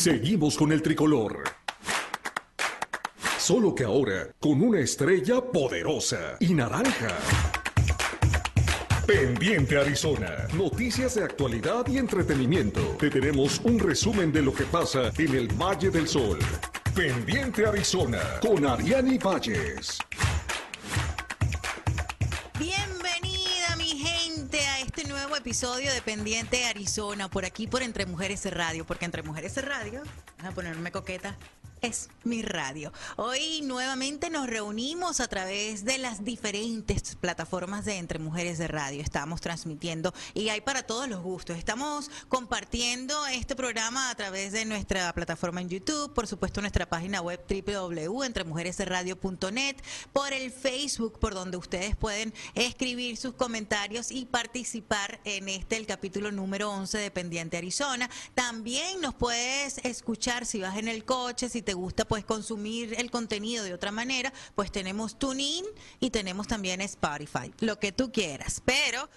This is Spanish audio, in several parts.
Seguimos con el tricolor. Solo que ahora con una estrella poderosa y naranja. Pendiente Arizona. Noticias de actualidad y entretenimiento. Te tenemos un resumen de lo que pasa en el Valle del Sol. Pendiente Arizona con Ariani Valles. Episodio de Pendiente Arizona, por aquí por Entre Mujeres Radio, porque Entre Mujeres Radio, a ponerme coqueta, es mi radio. Hoy nuevamente nos reunimos a través de las diferentes plataformas de Entre Mujeres de Radio. Estamos transmitiendo y hay para todos los gustos. Estamos compartiendo este programa a través de nuestra plataforma en YouTube, por supuesto nuestra página web www.entremujeresradio.net, por el Facebook, por donde ustedes pueden escribir sus comentarios y participar en este, el capítulo número 11 de Pendiente Arizona. También nos puedes escuchar si vas en el coche, si te te gusta pues consumir el contenido de otra manera, pues tenemos TuneIn y tenemos también Spotify, lo que tú quieras, pero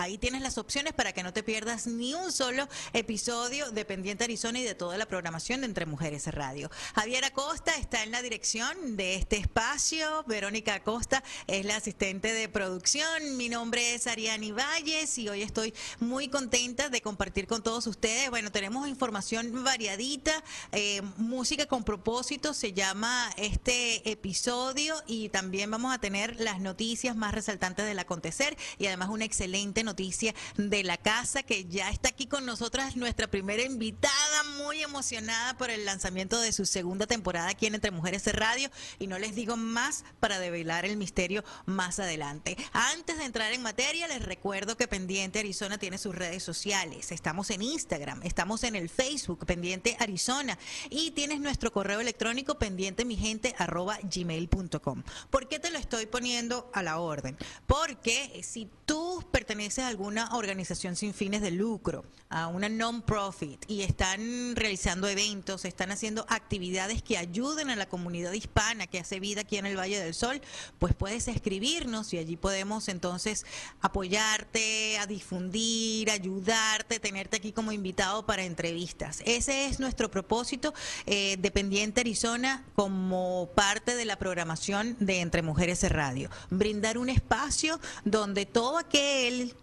Ahí tienes las opciones para que no te pierdas ni un solo episodio de Pendiente Arizona y de toda la programación de Entre Mujeres Radio. Javier Acosta está en la dirección de este espacio. Verónica Acosta es la asistente de producción. Mi nombre es Ariani Valles y hoy estoy muy contenta de compartir con todos ustedes. Bueno, tenemos información variadita, eh, música con propósito se llama este episodio y también vamos a tener las noticias más resaltantes del acontecer y además una excelente noticia de la casa que ya está aquí con nosotras, nuestra primera invitada, muy emocionada por el lanzamiento de su segunda temporada aquí en Entre Mujeres de Radio. Y no les digo más para develar el misterio más adelante. Antes de entrar en materia, les recuerdo que Pendiente Arizona tiene sus redes sociales. Estamos en Instagram, estamos en el Facebook, Pendiente Arizona. Y tienes nuestro correo electrónico pendiente mi gente arroba gmail.com. ¿Por qué te lo estoy poniendo a la orden? Porque si tú perteneces a alguna organización sin fines de lucro, a una non-profit, y están realizando eventos, están haciendo actividades que ayuden a la comunidad hispana que hace vida aquí en el Valle del Sol, pues puedes escribirnos y allí podemos entonces apoyarte, a difundir, ayudarte, tenerte aquí como invitado para entrevistas. Ese es nuestro propósito, eh, Dependiente Arizona, como parte de la programación de Entre Mujeres de Radio. Brindar un espacio donde todo aquel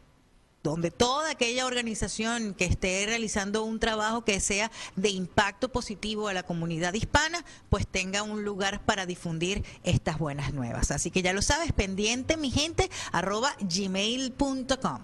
donde toda aquella organización que esté realizando un trabajo que sea de impacto positivo a la comunidad hispana, pues tenga un lugar para difundir estas buenas nuevas. Así que ya lo sabes, pendiente mi gente, arroba gmail.com.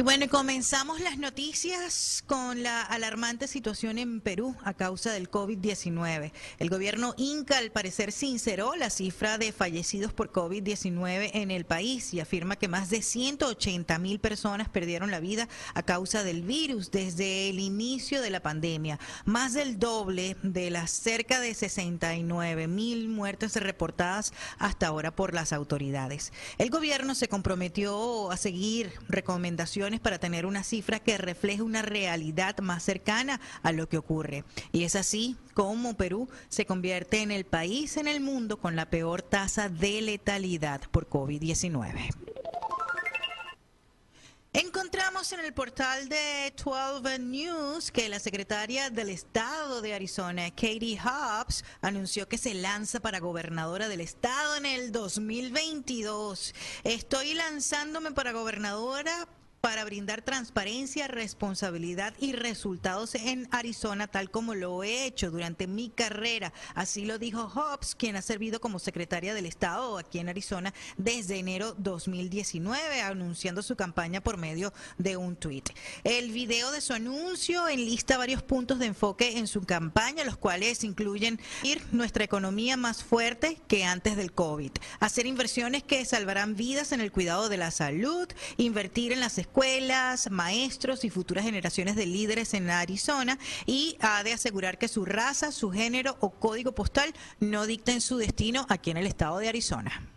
Y bueno, comenzamos las noticias con la alarmante situación en Perú a causa del COVID-19. El gobierno Inca al parecer sinceró la cifra de fallecidos por COVID-19 en el país y afirma que más de 180 mil personas perdieron la vida a causa del virus desde el inicio de la pandemia. Más del doble de las cerca de 69 mil muertes reportadas hasta ahora por las autoridades. El gobierno se comprometió a seguir recomendaciones para tener una cifra que refleje una realidad más cercana a lo que ocurre. Y es así como Perú se convierte en el país en el mundo con la peor tasa de letalidad por COVID-19. Encontramos en el portal de 12 News que la secretaria del Estado de Arizona, Katie Hobbs, anunció que se lanza para gobernadora del Estado en el 2022. Estoy lanzándome para gobernadora para brindar transparencia, responsabilidad y resultados en Arizona, tal como lo he hecho durante mi carrera. Así lo dijo Hobbs, quien ha servido como secretaria del Estado aquí en Arizona desde enero 2019, anunciando su campaña por medio de un tuit. El video de su anuncio enlista varios puntos de enfoque en su campaña, los cuales incluyen ir nuestra economía más fuerte que antes del COVID, hacer inversiones que salvarán vidas en el cuidado de la salud, invertir en las escuelas, maestros y futuras generaciones de líderes en Arizona y ha de asegurar que su raza, su género o código postal no dicten su destino aquí en el estado de Arizona.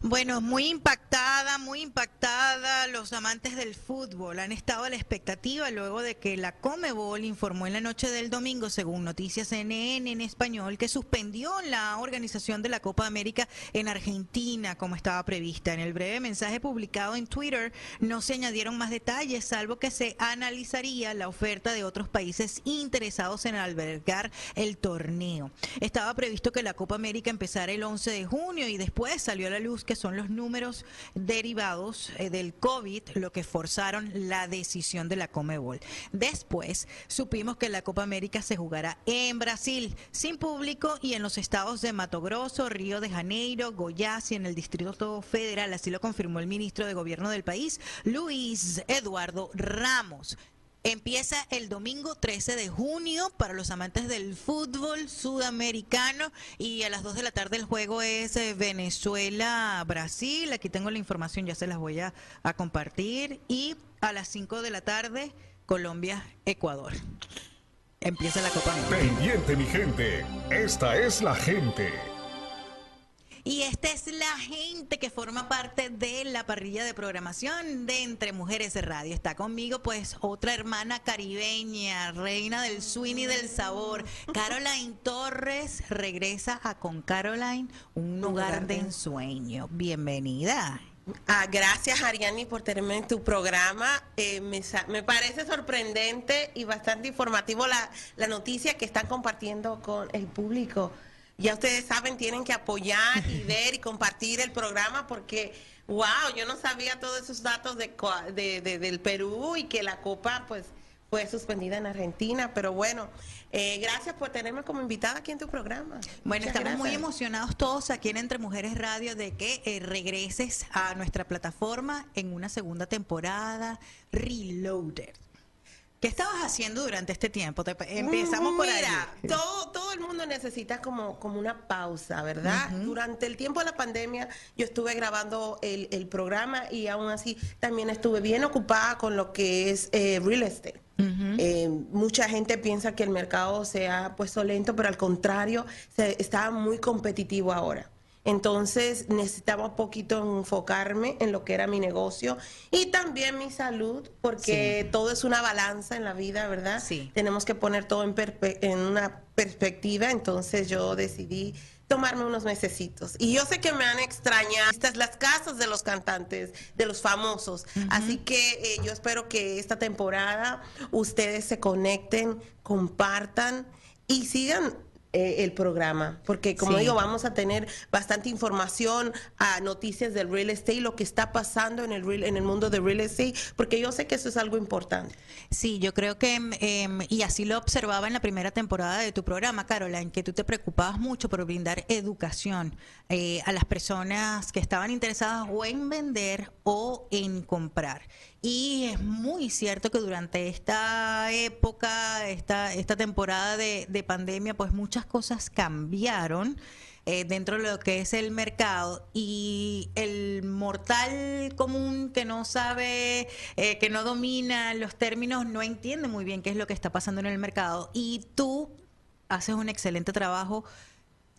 Bueno, muy impactada, muy impactada. Los amantes del fútbol han estado a la expectativa luego de que la Comebol informó en la noche del domingo, según Noticias CNN en español, que suspendió la organización de la Copa América en Argentina como estaba prevista. En el breve mensaje publicado en Twitter no se añadieron más detalles, salvo que se analizaría la oferta de otros países interesados en albergar el torneo. Estaba previsto que la Copa América empezara el 11 de junio y después salió a la luz que son los números derivados eh, del COVID lo que forzaron la decisión de la Comebol. Después supimos que la Copa América se jugará en Brasil, sin público y en los estados de Mato Grosso, Río de Janeiro, Goiás y en el Distrito Federal. Así lo confirmó el ministro de Gobierno del país, Luis Eduardo Ramos. Empieza el domingo 13 de junio para los amantes del fútbol sudamericano y a las 2 de la tarde el juego es eh, Venezuela-Brasil. Aquí tengo la información, ya se las voy a, compartir. Y a las 5 de la tarde Colombia-Ecuador. Empieza la Copa. Pendiente mi gente, esta es la gente. Y esta es la gente que forma parte de la parrilla de programación de Entre Mujeres de Radio. Está conmigo pues otra hermana caribeña, reina del swing y del sabor. Caroline Torres regresa a Con Caroline, un lugar de ensueño. Bienvenida. Ah, gracias Ariani por tenerme en tu programa. Eh, me, me, parece sorprendente y bastante informativo la, la noticia que están compartiendo con el público ya ustedes saben, tienen que apoyar y ver y compartir el programa porque, wow, yo no sabía todos esos datos de, del Perú y que la Copa, pues, fue suspendida en Argentina, pero bueno, eh, gracias por tenerme como invitada aquí en tu programa. Bueno, estamos muy emocionados todos aquí en Entre Mujeres Radio de que eh, regreses a nuestra plataforma en una segunda temporada, Reloaded. ¿Qué estabas haciendo durante este tiempo? empezamos por ahí. Todo, todo el mundo necesita como, como una pausa, ¿verdad? Durante el tiempo de la pandemia yo estuve grabando el, el, programa y aún así también estuve bien ocupada con lo que es eh, real estate. Eh, mucha gente piensa que el mercado se ha puesto lento, pero al contrario, se, está muy competitivo ahora. Entonces necesitaba un poquito enfocarme en lo que era mi negocio y también mi salud, porque todo es una balanza en la vida, ¿verdad? Sí. Tenemos que poner todo en, en una perspectiva, entonces yo decidí tomarme unos mesecitos. Y yo sé que me han extrañado estas las casas de los cantantes, de los famosos. Así que eh, yo espero que esta temporada ustedes se conecten, compartan y sigan eh, el programa, porque como digo, vamos a tener bastante información, a noticias del real estate, lo que está pasando en el real, en el mundo del real estate, porque yo sé que eso es algo importante. Sí, yo creo que, em, y así lo observaba en la primera temporada de tu programa, Caroline, que tú te preocupabas mucho por brindar educación eh, a las personas que estaban interesadas o en vender o en comprar. Y es muy cierto que durante esta época, esta, esta temporada de, de pandemia, pues muchas cosas cambiaron. Eh, dentro de lo que es el mercado y el mortal común que no sabe, eh, que no domina los términos, no entiende muy bien qué es lo que está pasando en el mercado y tú haces un excelente trabajo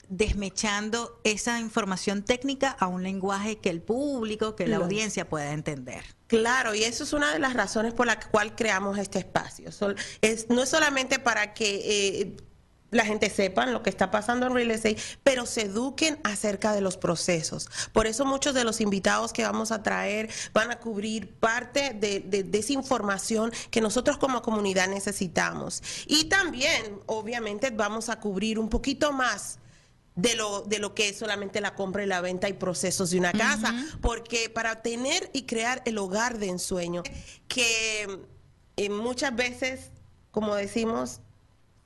desmechando esa información técnica a un lenguaje que el público, que la audiencia pueda entender. Claro, y eso es una de las razones por la cual creamos este espacio. Es, no es solamente para que eh, la gente sepa lo que está pasando en real estate, pero se eduquen acerca de los procesos. Por eso muchos de los invitados que vamos a traer van a cubrir parte de, de esa información que nosotros como comunidad necesitamos. Y también, obviamente, vamos a cubrir un poquito más de lo, de lo que es solamente la compra y la venta y procesos de una casa, porque para tener y crear el hogar de ensueño, que eh, muchas veces, como decimos,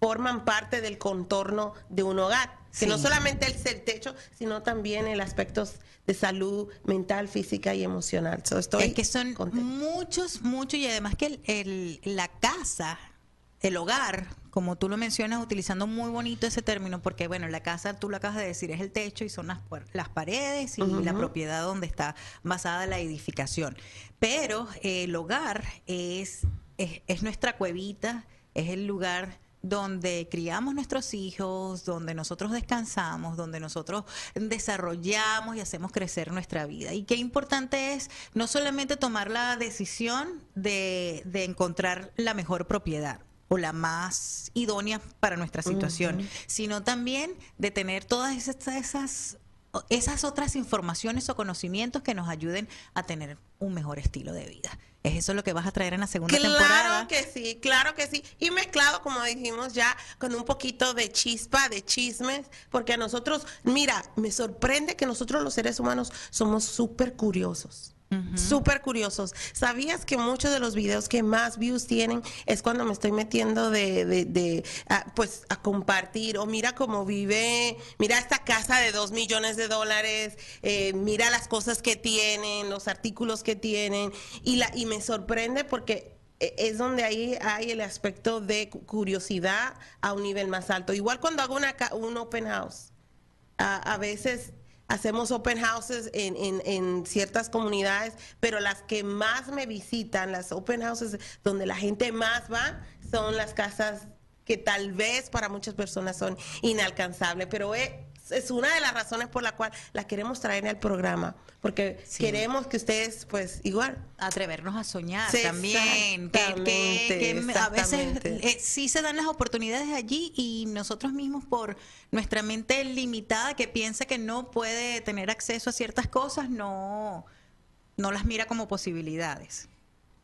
forman parte del contorno de un hogar, que no solamente es el techo, sino también el aspecto de salud mental, física y emocional. estoy es que son muchos, muchos, y además que el, la casa, el hogar, como tú lo mencionas, utilizando muy bonito ese término, porque bueno, la casa, tú lo acabas de decir, es el techo y son las, las paredes y la propiedad donde está basada la edificación. Pero eh, el hogar es, es, nuestra cuevita, es el lugar donde criamos nuestros hijos, donde nosotros descansamos, donde nosotros desarrollamos y hacemos crecer nuestra vida. Y qué importante es no solamente tomar la decisión de, de encontrar la mejor propiedad, o la más idónea para nuestra situación, sino también de tener todas esas, esas esas otras informaciones o conocimientos que nos ayuden a tener un mejor estilo de vida. ¿Es eso lo que vas a traer en la segunda temporada? Claro que sí, claro que sí. Y mezclado, como dijimos ya, con un poquito de chispa, de chismes, porque a nosotros, mira, me sorprende que nosotros los seres humanos somos súper curiosos. Súper curiosos. ¿Sabías que muchos de los videos que más views tienen es cuando me estoy metiendo de, de, pues, a compartir? O mira cómo vive, mira esta casa de dos millones de dólares, eh, mira las cosas que tienen, los artículos que tienen. Y, la, y me sorprende porque e, es donde ahí hay el aspecto de curiosidad a un nivel más alto. Igual cuando hago una, un open house, a veces hacemos open houses en, en, ciertas comunidades, pero las que más me visitan, las open houses donde la gente más va, son las casas que tal vez para muchas personas son inalcanzables, pero es una de las razones por la cual la queremos traer al programa, porque queremos que ustedes, pues, igual. Atrevernos a soñar también. Que, a veces eh, sí se dan las oportunidades allí y nosotros mismos por nuestra mente limitada que piensa que no puede tener acceso a ciertas cosas, no, no las mira como posibilidades.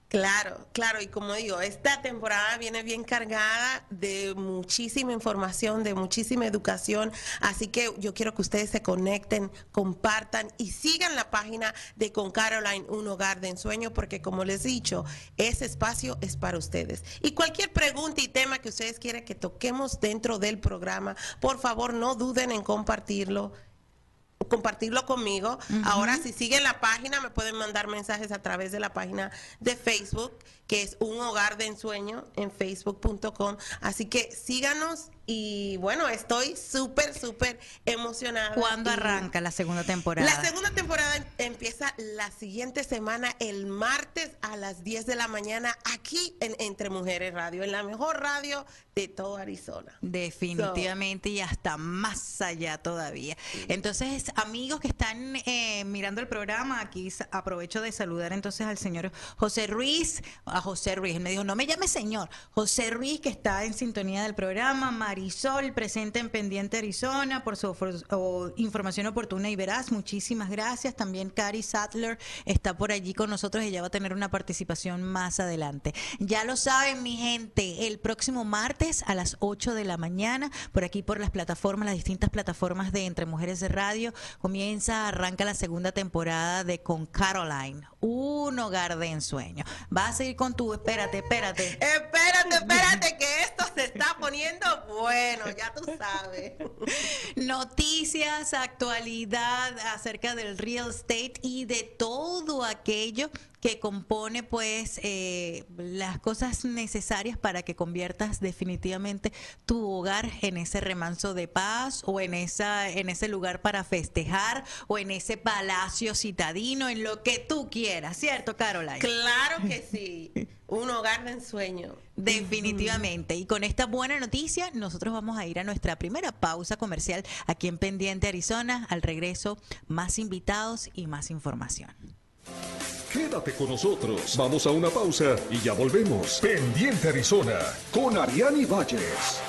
Claro, claro, y como digo, esta temporada viene bien cargada de muchísima información, de muchísima educación, así que yo quiero que ustedes se conecten, compartan y sigan la página de Con Caroline, un hogar de ensueño, porque como les he dicho, ese espacio es para ustedes. Y cualquier pregunta y tema que ustedes quieran que toquemos dentro del programa, por favor no duden en compartirlo compartirlo conmigo. Ahora, si siguen la página, me pueden mandar mensajes a través de la página de Facebook, que es un hogar de ensueño en facebook.com. Así que síganos y bueno, estoy súper, súper emocionada. ¿Cuándo arranca la segunda temporada? La segunda temporada em, empieza la siguiente semana, el martes a las 10 de la mañana, aquí en Entre Mujeres Radio, en la mejor radio de todo Arizona. Definitivamente y hasta más allá todavía. Entonces, amigos que están eh, mirando el programa, aquí aprovecho de saludar entonces al señor José Ruiz, a José Ruiz, me dijo, no me llame señor, José Ruiz que está en sintonía del programa, María Marisol, presente en Pendiente Arizona, por su información oportuna y veraz. Muchísimas gracias. También Cari Sattler está por allí con nosotros. Ella va a tener una participación más adelante. Ya lo saben, mi gente, el próximo martes a las 8 de la mañana, por aquí por las plataformas, las distintas plataformas de Entre Mujeres de Radio, comienza, arranca la segunda temporada de Con Caroline, un hogar de ensueño. Vas a seguir con tu, espérate, espérate. Espérate, espérate, que esto se está poniendo bueno, ya tú sabes. Noticias, actualidad acerca del real estate y de todo aquello que compone pues eh, las cosas necesarias para que conviertas definitivamente tu hogar en ese remanso de paz o en esa en ese lugar para festejar o en ese palacio citadino en lo que tú quieras, ¿cierto, Caroline? Claro que sí. Un hogar de ensueño. Definitivamente. Y con esta buena noticia, nosotros vamos a ir a nuestra primera pausa comercial aquí en Pendiente Arizona. Al regreso, más invitados y más información. Quédate con nosotros. Vamos a una pausa y ya volvemos. Pendiente Arizona con Ariani Valles.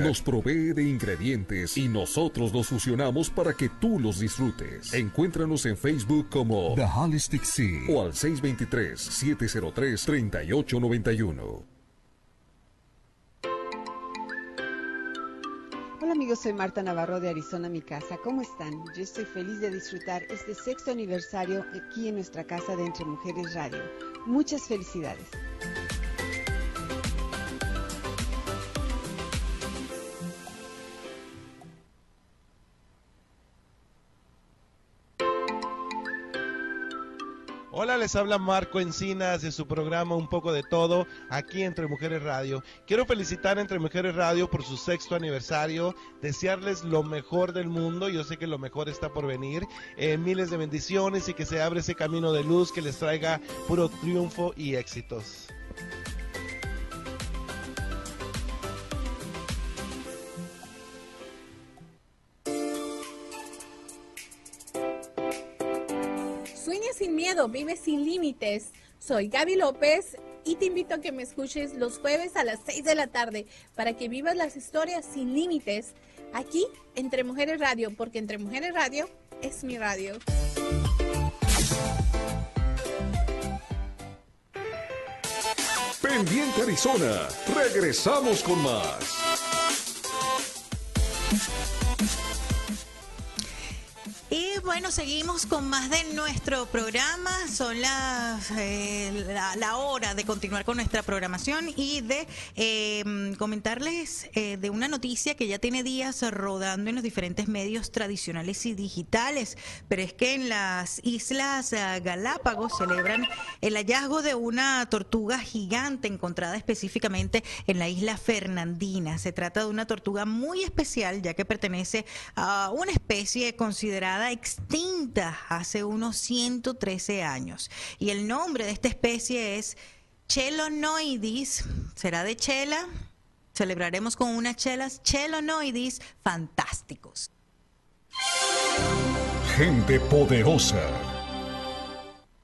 nos provee de ingredientes y nosotros los fusionamos para que tú los disfrutes. Encuéntranos en Facebook como The Holistic Sea o al 623-703-3891. Hola amigos, soy Marta Navarro de Arizona, mi casa. ¿Cómo están? Yo estoy feliz de disfrutar este sexto aniversario aquí en nuestra casa de Entre Mujeres Radio. Muchas felicidades. Hola, les habla Marco Encinas de su programa Un poco de todo aquí Entre Mujeres Radio. Quiero felicitar a Entre Mujeres Radio por su sexto aniversario, desearles lo mejor del mundo, yo sé que lo mejor está por venir, eh, miles de bendiciones y que se abre ese camino de luz que les traiga puro triunfo y éxitos. Sin miedo, vive sin límites. Soy Gaby López y te invito a que me escuches los jueves a las 6 de la tarde para que vivas las historias sin límites aquí Entre Mujeres Radio, porque Entre Mujeres Radio es mi radio. Pendiente Arizona, regresamos con más. Seguimos con más de nuestro programa. Son las eh, la, hora de continuar con nuestra programación y de eh, comentarles eh, de una noticia que ya tiene días rodando en los diferentes medios tradicionales y digitales. Pero es que en las Islas Galápagos celebran el hallazgo de una tortuga gigante encontrada específicamente en la isla Fernandina. Se trata de una tortuga muy especial ya que pertenece a una especie considerada extinta hace unos 113 años. Y el nombre de esta especie es Chelonoidis. ¿Será de chela? Celebraremos con unas chelas Chelonoidis fantásticos. Gente poderosa.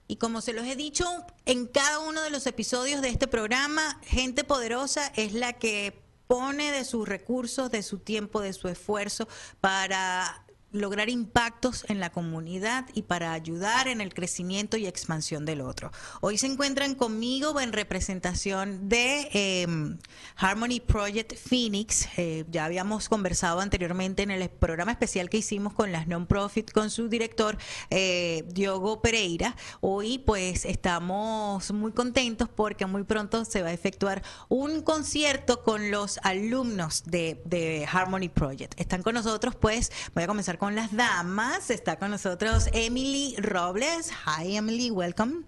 Y como se los he dicho en cada uno de los episodios de este programa, gente poderosa es la que pone de sus recursos, de su tiempo, de su esfuerzo para lograr impactos en la comunidad y para ayudar en el crecimiento y expansión del otro. Hoy se encuentran conmigo en representación de em, Harmony Project Phoenix. Eh, ya habíamos conversado anteriormente en el programa especial que hicimos con las non-profit con su director eh, Diogo Pereira. Hoy pues estamos muy contentos porque muy pronto se va a efectuar un concierto con los alumnos de, de Harmony Project. Están con nosotros pues, voy a comenzar con las damas. Está con nosotros Emily Robles. Hi Emily, welcome.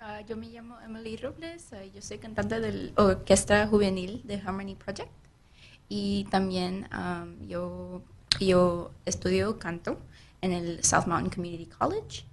Uh, yo me llamo Emily Robles, uh, yo soy cantante de la Orquesta Juvenil de Harmony Project y también yo, yo estudio canto en el South Mountain Community College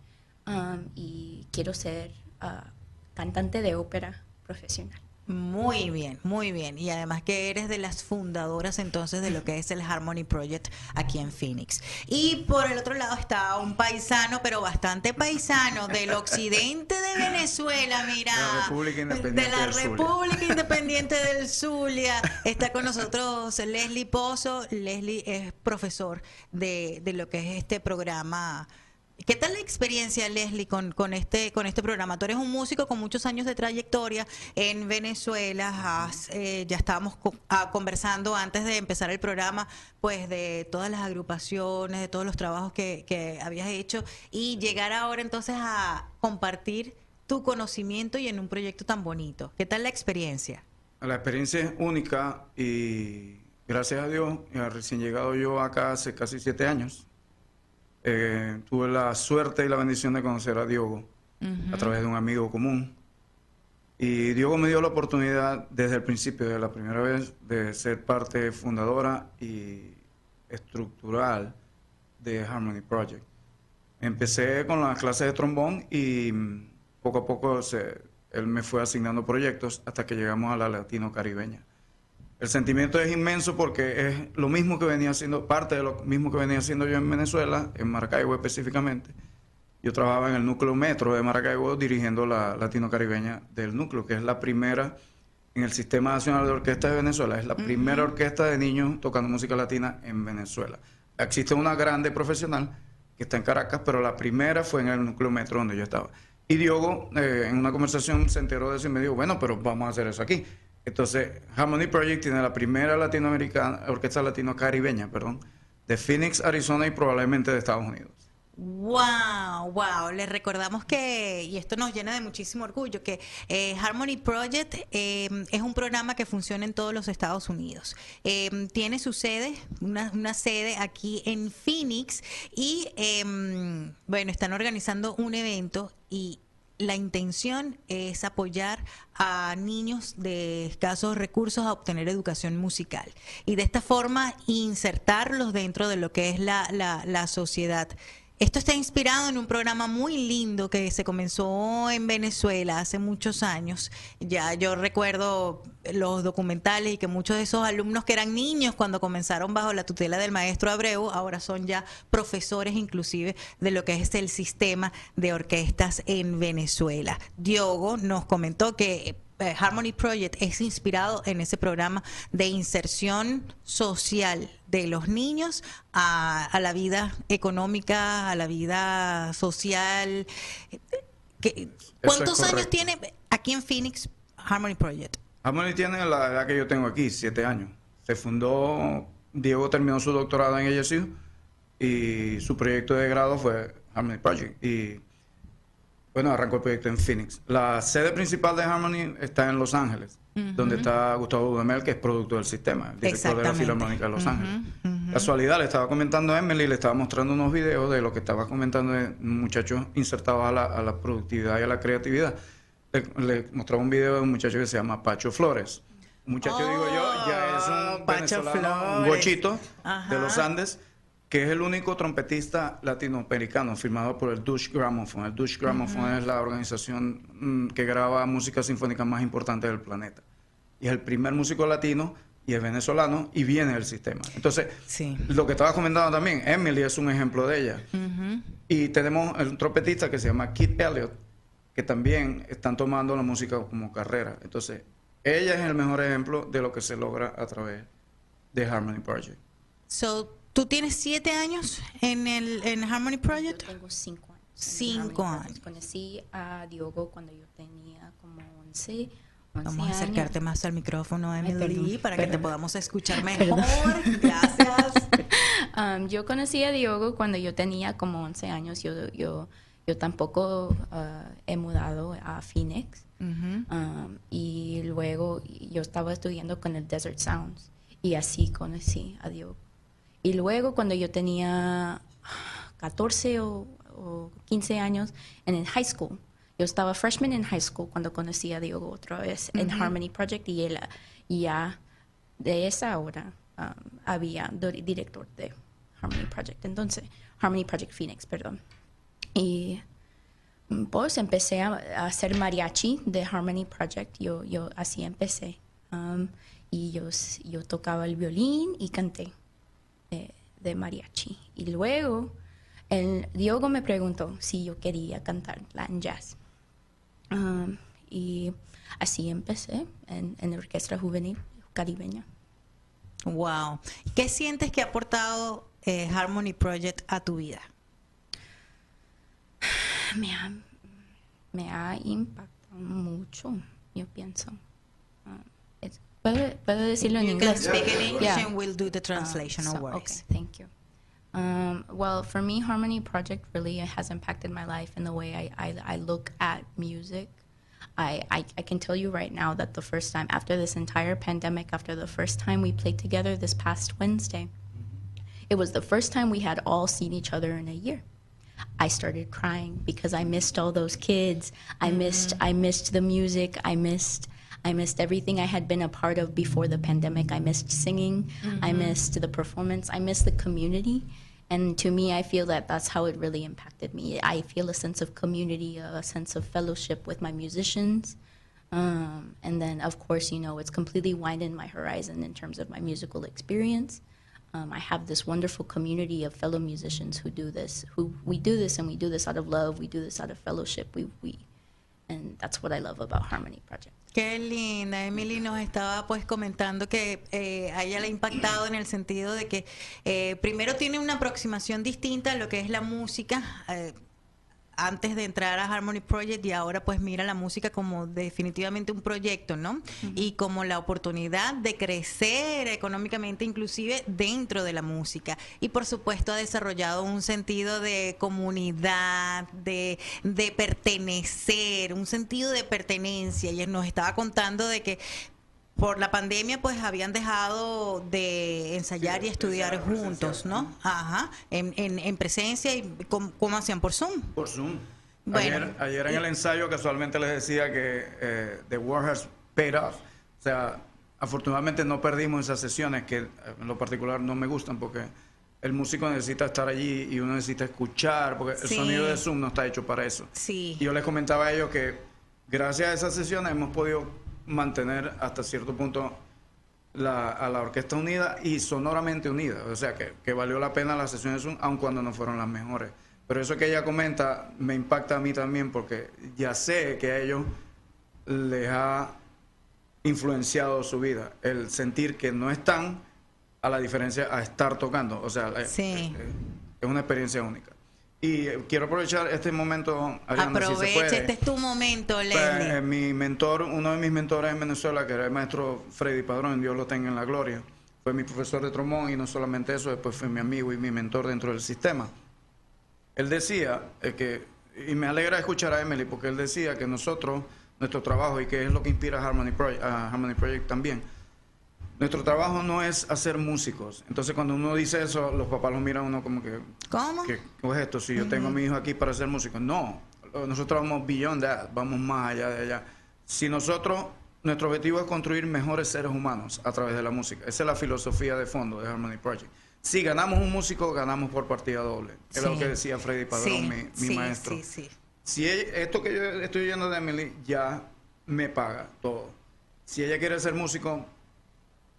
y quiero ser uh, cantante de ópera profesional. Muy bien, muy bien. Y además que eres de las fundadoras entonces de lo que es el Harmony Project aquí en Phoenix. Y por el otro lado está un paisano, pero bastante paisano, del occidente de Venezuela, mira. De la República Independiente de la República Independiente del Zulia. Está con nosotros Leslie Pozo. Leslie es profesor de, de lo que es este programa ¿Qué tal la experiencia, Leslie, con, con, este, con este programa? Tú eres un músico con muchos años de trayectoria en Venezuela. Eh, ya estábamos ah, conversando antes de empezar el programa, pues de todas las agrupaciones, de todos los trabajos que, que habías hecho y llegar ahora entonces a compartir tu conocimiento y en un proyecto tan bonito. ¿Qué tal la experiencia? La experiencia es única y gracias a Dios, recién llegado yo acá hace casi siete años eh, tuve la suerte y la bendición de conocer a Diogo a través de un amigo común. Y Diogo me dio la oportunidad desde el principio, de la primera vez, de ser parte fundadora y estructural de Harmony Project. Empecé con las clases de trombón y poco a poco él me fue asignando proyectos hasta que llegamos a la latino caribeña. El sentimiento es inmenso porque es lo mismo que venía haciendo, parte de lo mismo que venía haciendo yo en Venezuela, en Maracaibo específicamente. Yo trabajaba en el núcleo metro de Maracaibo dirigiendo la latino caribeña del núcleo, que es la primera en el Sistema Nacional de Orquesta de Venezuela. Es la primera orquesta de niños tocando música latina en Venezuela. Existe una grande profesional que está en Caracas, pero la primera fue en el núcleo metro donde yo estaba. Y Diogo, eh, en una conversación, se enteró de eso y me dijo, bueno, pero vamos a hacer eso aquí. Entonces, Harmony Project tiene la primera latinoamericana, orquesta latino-caribeña, perdón, de Phoenix, Arizona y probablemente de Estados Unidos. Wow, wow. Les recordamos que, y esto nos llena de muchísimo orgullo, que eh, Harmony Project eh, es un programa que funciona en todos los Estados Unidos. Eh, tiene su sede, una, una, sede aquí en Phoenix, y em, bueno, están organizando un evento y la intención es apoyar a niños de escasos recursos a obtener educación musical y de esta forma insertarlos dentro de lo que es la, la, la sociedad. Esto está inspirado en un programa muy lindo que se comenzó en Venezuela hace muchos años. Ya yo recuerdo los documentales y que muchos de esos alumnos que eran niños cuando comenzaron bajo la tutela del maestro Abreu, ahora son ya profesores inclusive de lo que es el sistema de orquestas en Venezuela. Diogo nos comentó que eh, Harmony Project es inspirado en ese programa de inserción social de los niños a, a la vida económica, a la vida social. ¿Qué- ¿Cuántos años tiene aquí en Phoenix Harmony Project? Harmony tiene la edad que yo tengo aquí, siete años. Se fundó, Diego terminó su doctorado en ASU y su proyecto de grado fue Harmony Project. Y bueno, arrancó el proyecto en Phoenix. La sede principal de Harmony está en Los Ángeles, donde está Gustavo Dudamel, que es producto del sistema, el director de la. Filarmónica de Los Ángeles. Casualidad, le estaba comentando a Emily, le estaba mostrando unos videos de lo que estaba comentando de muchachos insertados a la, a la productividad y a la creatividad. Le, le mostraba un video de un muchacho que se llama Pacho Flores. Un muchacho, digo yo, ya es un Oh, Pacho venezolano, un Flores. gochito Ajá. de los Andes, que es el único trompetista latinoamericano firmado por el Dutch Gramophone. El Dutch Gramophone es la organización mm, que graba música sinfónica más importante del planeta. Y es el primer músico latino y es venezolano y viene del sistema. Entonces, Sí. lo que estaba comentando también, Emily es un ejemplo de ella. Y tenemos un trompetista que se llama Kit Elliott, que también están tomando la música como carrera. Entonces, ella es el mejor ejemplo de lo que se logra a través de Harmony Project. So, ¿Tú tienes siete años en el en Harmony Project? Yo tengo cinco años. Cinco años. Conocí a Diogo cuando yo tenía como 11, 11 Vamos a años. acercarte más al micrófono, Emily, perdón, para que te podamos escuchar mejor. Gracias. Um, yo conocí a Diogo cuando yo tenía como 11 años. Yo, yo, yo tampoco uh, he mudado a Phoenix. Um, y luego yo estaba estudiando con el Desert Sounds y así conocí a Diogo. Y luego cuando yo tenía 14 o, o 15 años en el high school, yo estaba freshman en high school cuando conocí a Diogo otra vez en Harmony Project y él ya de esa hora um, había director de Harmony Project. Entonces, Harmony Project Phoenix, perdón. Y mm, pues empecé a, a hacer mariachi de Harmony Project. Yo, yo así empecé. Um, y yo, yo tocaba el violín y canté eh, de mariachi. Y luego el Diogo me preguntó si yo quería cantar Latin jazz. Um, y así empecé en, en la orquesta juvenil caribeña. Wow. ¿Qué sientes que ha aportado eh, Harmony Project a tu vida? me ha, me ha impactado mucho, yo pienso. ¿Puedo, puedo decirlo en You can speak in English Yeah. and we'll do the translation, Uh, no so- worries. Okay, thank you. Um, well, for me, Harmony Project really has impacted my life in the way I, I, I look at music. I, I, I can tell you right now that the first time, after this entire pandemic, after the first time we played together this past Wednesday, it was the first time we had all seen each other in a year. I started crying because I missed all those kids. I missed I missed the music. I missed I missed everything I had been a part of before the pandemic. I missed singing. I missed the performance. I missed the community. And to me, I feel that that's how it really impacted me. I feel a sense of community, a sense of fellowship with my musicians. Um, and then, of course, you know, it's completely widened my horizon in terms of my musical experience. Um, I have this wonderful community of fellow musicians who do this. Who we do this, and we do this out of love. We do this out of fellowship. We we, and that's what I love about Harmony Project. Qué linda. Emily nos estaba pues comentando que eh, a ella le ha impactado en el sentido de que eh, primero tiene una aproximación distinta a lo que es la música. eh, antes de entrar a Harmony Project y ahora pues mira la música como definitivamente un proyecto, ¿no? Y como la oportunidad de crecer económicamente inclusive dentro de la música. Y por supuesto ha desarrollado un sentido de comunidad, de, de pertenecer, un sentido de pertenencia. Y él nos estaba contando de que por la pandemia pues habían dejado de ensayar y estudiar juntos, ¿no? Ajá, en, en, en presencia y ¿cómo, cómo hacían por Zoom. Por Zoom. Ayer, ayer, en el ensayo casualmente les decía que eh, The War has paid off. O sea, afortunadamente no perdimos esas sesiones que eh, en lo particular no me gustan porque el músico necesita estar allí y uno necesita escuchar porque el sonido de Zoom no está hecho para eso. Sí. Y yo les comentaba a ellos que gracias a esas sesiones hemos podido mantener hasta cierto punto la, a la orquesta unida y sonoramente unida. O sea, que, que valió la pena las sesiones Zoom, aun cuando no fueron las mejores. Pero eso que ella comenta me impacta a mí también porque ya sé que a ellos les ha influenciado su vida. El sentir que no están a la diferencia a estar tocando. O sea, eh, eh, es, una experiencia única. Y eh, quiero aprovechar este momento, Ariana, Aprovecha, este es tu momento, pues, Leslie. mi mentor, uno de mis mentores en Venezuela, que era el maestro Freddy Padrón, Dios lo tenga en la gloria, fue mi profesor de trombón y no solamente eso, después fue mi amigo y mi mentor dentro del sistema. Él decía que, y me alegra escuchar a Emily, porque él decía que nosotros, nuestro trabajo, y que es lo que inspira a Harmony Project, a Harmony Project también, nuestro trabajo no es hacer músicos. Entonces, cuando uno dice eso, los papás lo miran a uno como que... ¿Cómo? ¿Qué, es esto? Si yo tengo a mi hijo aquí para ser músico. No, nosotros vamos beyond that, vamos más allá de allá. Si nosotros, nuestro objetivo es construir mejores seres humanos a través de la música. Esa es la filosofía de fondo de Harmony Project. Si ganamos un músico, ganamos por partida doble. Es lo que decía Freddy Padrón, mi, mi maestro. Si esto que yo estoy oyendo de Emily ya me paga todo. Si ella quiere ser músico,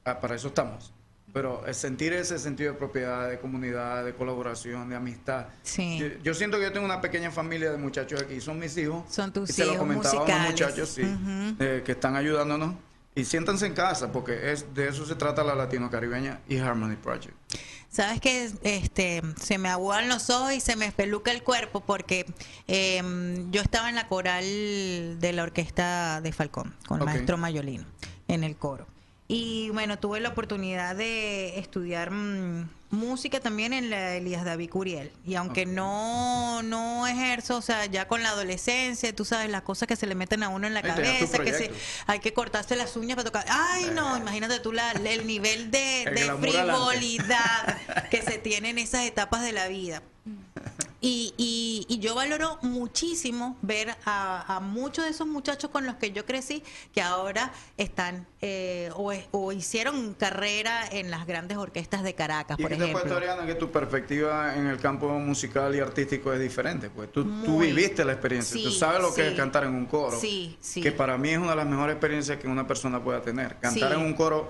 ah, para eso estamos. Pero sentir ese sentido de propiedad, de comunidad, de colaboración, de amistad. Sí. Yo, siento que yo tengo una pequeña familia de muchachos aquí. Son mis hijos. Son tus y hijos. Se lo comentaba a los muchachos, sí, eh, que están ayudándonos. Y siéntanse en casa, porque es de eso se trata la Latino Caribeña y Harmony Project. Sabes que este se me aguan los ojos y se me espeluca el cuerpo porque em, yo estaba en la coral de la orquesta de Falcón con el maestro Mayolino en el coro. Y bueno, tuve la oportunidad de estudiar mm, música también en la Elías David Curiel. Y aunque no, no ejerzo, o sea, ya con la adolescencia, tú sabes, las cosas que se le meten a uno en la cabeza, que se, hay que cortarse las uñas para tocar. Ay, no, imagínate tú la, el nivel de, de frivolidad que se tiene en esas etapas de la vida. Y, y, yo valoro muchísimo ver a, muchos de esos muchachos con los que yo crecí que ahora están eh, o, hicieron carrera en las grandes orquestas de Caracas, por ejemplo. Y que tu perspectiva en el campo musical y artístico es diferente, pues tú, tú viviste la experiencia, tú sabes lo que es cantar en un coro, sí, sí. que para mí es una de las mejores experiencias que una persona pueda tener. Cantar en un coro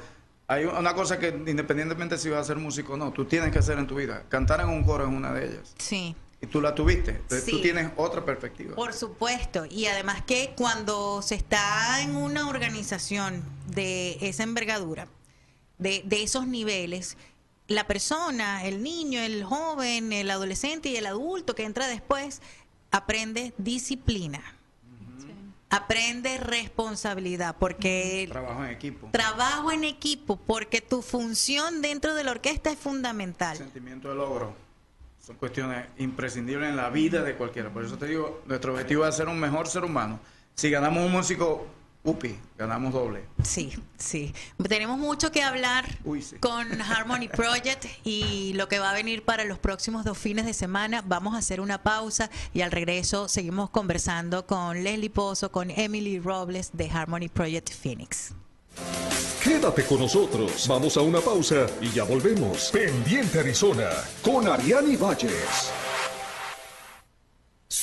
hay una cosa que independientemente si vas a ser músico o no, tú tienes que hacer en tu vida. Cantar en un coro es una de ellas. Sí. Y tú la tuviste. Entonces tú tienes otra perspectiva. Por supuesto. Y además que cuando se está en una organización de esa envergadura, de, de esos niveles, la persona, el niño, el joven, el adolescente y el adulto que entra después, aprende disciplina aprende responsabilidad porque trabajo en equipo trabajo en equipo porque tu función dentro de la orquesta es fundamental sentimiento de logro son cuestiones imprescindibles en la vida de cualquiera por eso te digo nuestro objetivo es ser un mejor ser humano si ganamos un músico Upi, ganamos doble. Sí, sí. Tenemos mucho que hablar con Harmony Project y lo que va a venir para los próximos dos fines de semana. Vamos a hacer una pausa y al regreso seguimos conversando con Leslie Pozo, con Emily Robles de Harmony Project Phoenix. Quédate con nosotros. Vamos a una pausa y ya volvemos. Pendiente Arizona con Ariani Valles.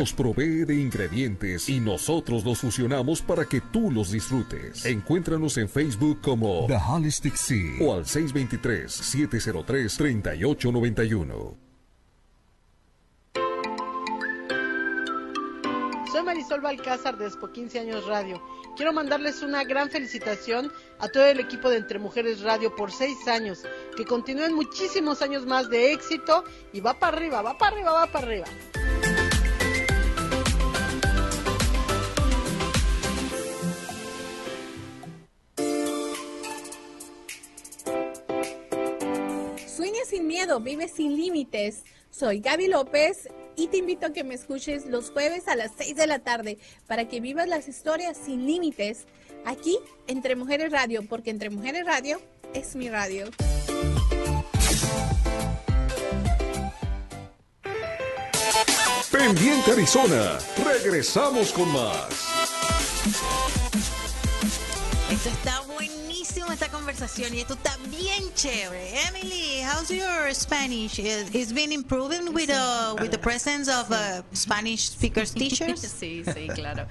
nos provee de ingredientes y nosotros los fusionamos para que tú los disfrutes. Encuéntranos en Facebook como The Holistic Sea o al 623-703-3891. Soy Marisol Balcázar de Expo 15 Años Radio. Quiero mandarles una gran felicitación a todo el equipo de Entre Mujeres Radio por seis años. Que continúen muchísimos años más de éxito y va para arriba, va para arriba, va para arriba. Miedo, vive sin límites. Soy Gaby López y te invito a que me escuches los jueves a las 6 de la tarde para que vivas las historias sin límites aquí Entre Mujeres Radio, porque Entre Mujeres Radio es mi radio. Pendiente Arizona, regresamos con más. Esto está buenísimo esta conversación y esto está bien chévere. Emily, how's your Spanish? Is- It's been improving with uh, with the presence of uh, Spanish speakers teachers. Sí, sí, claro.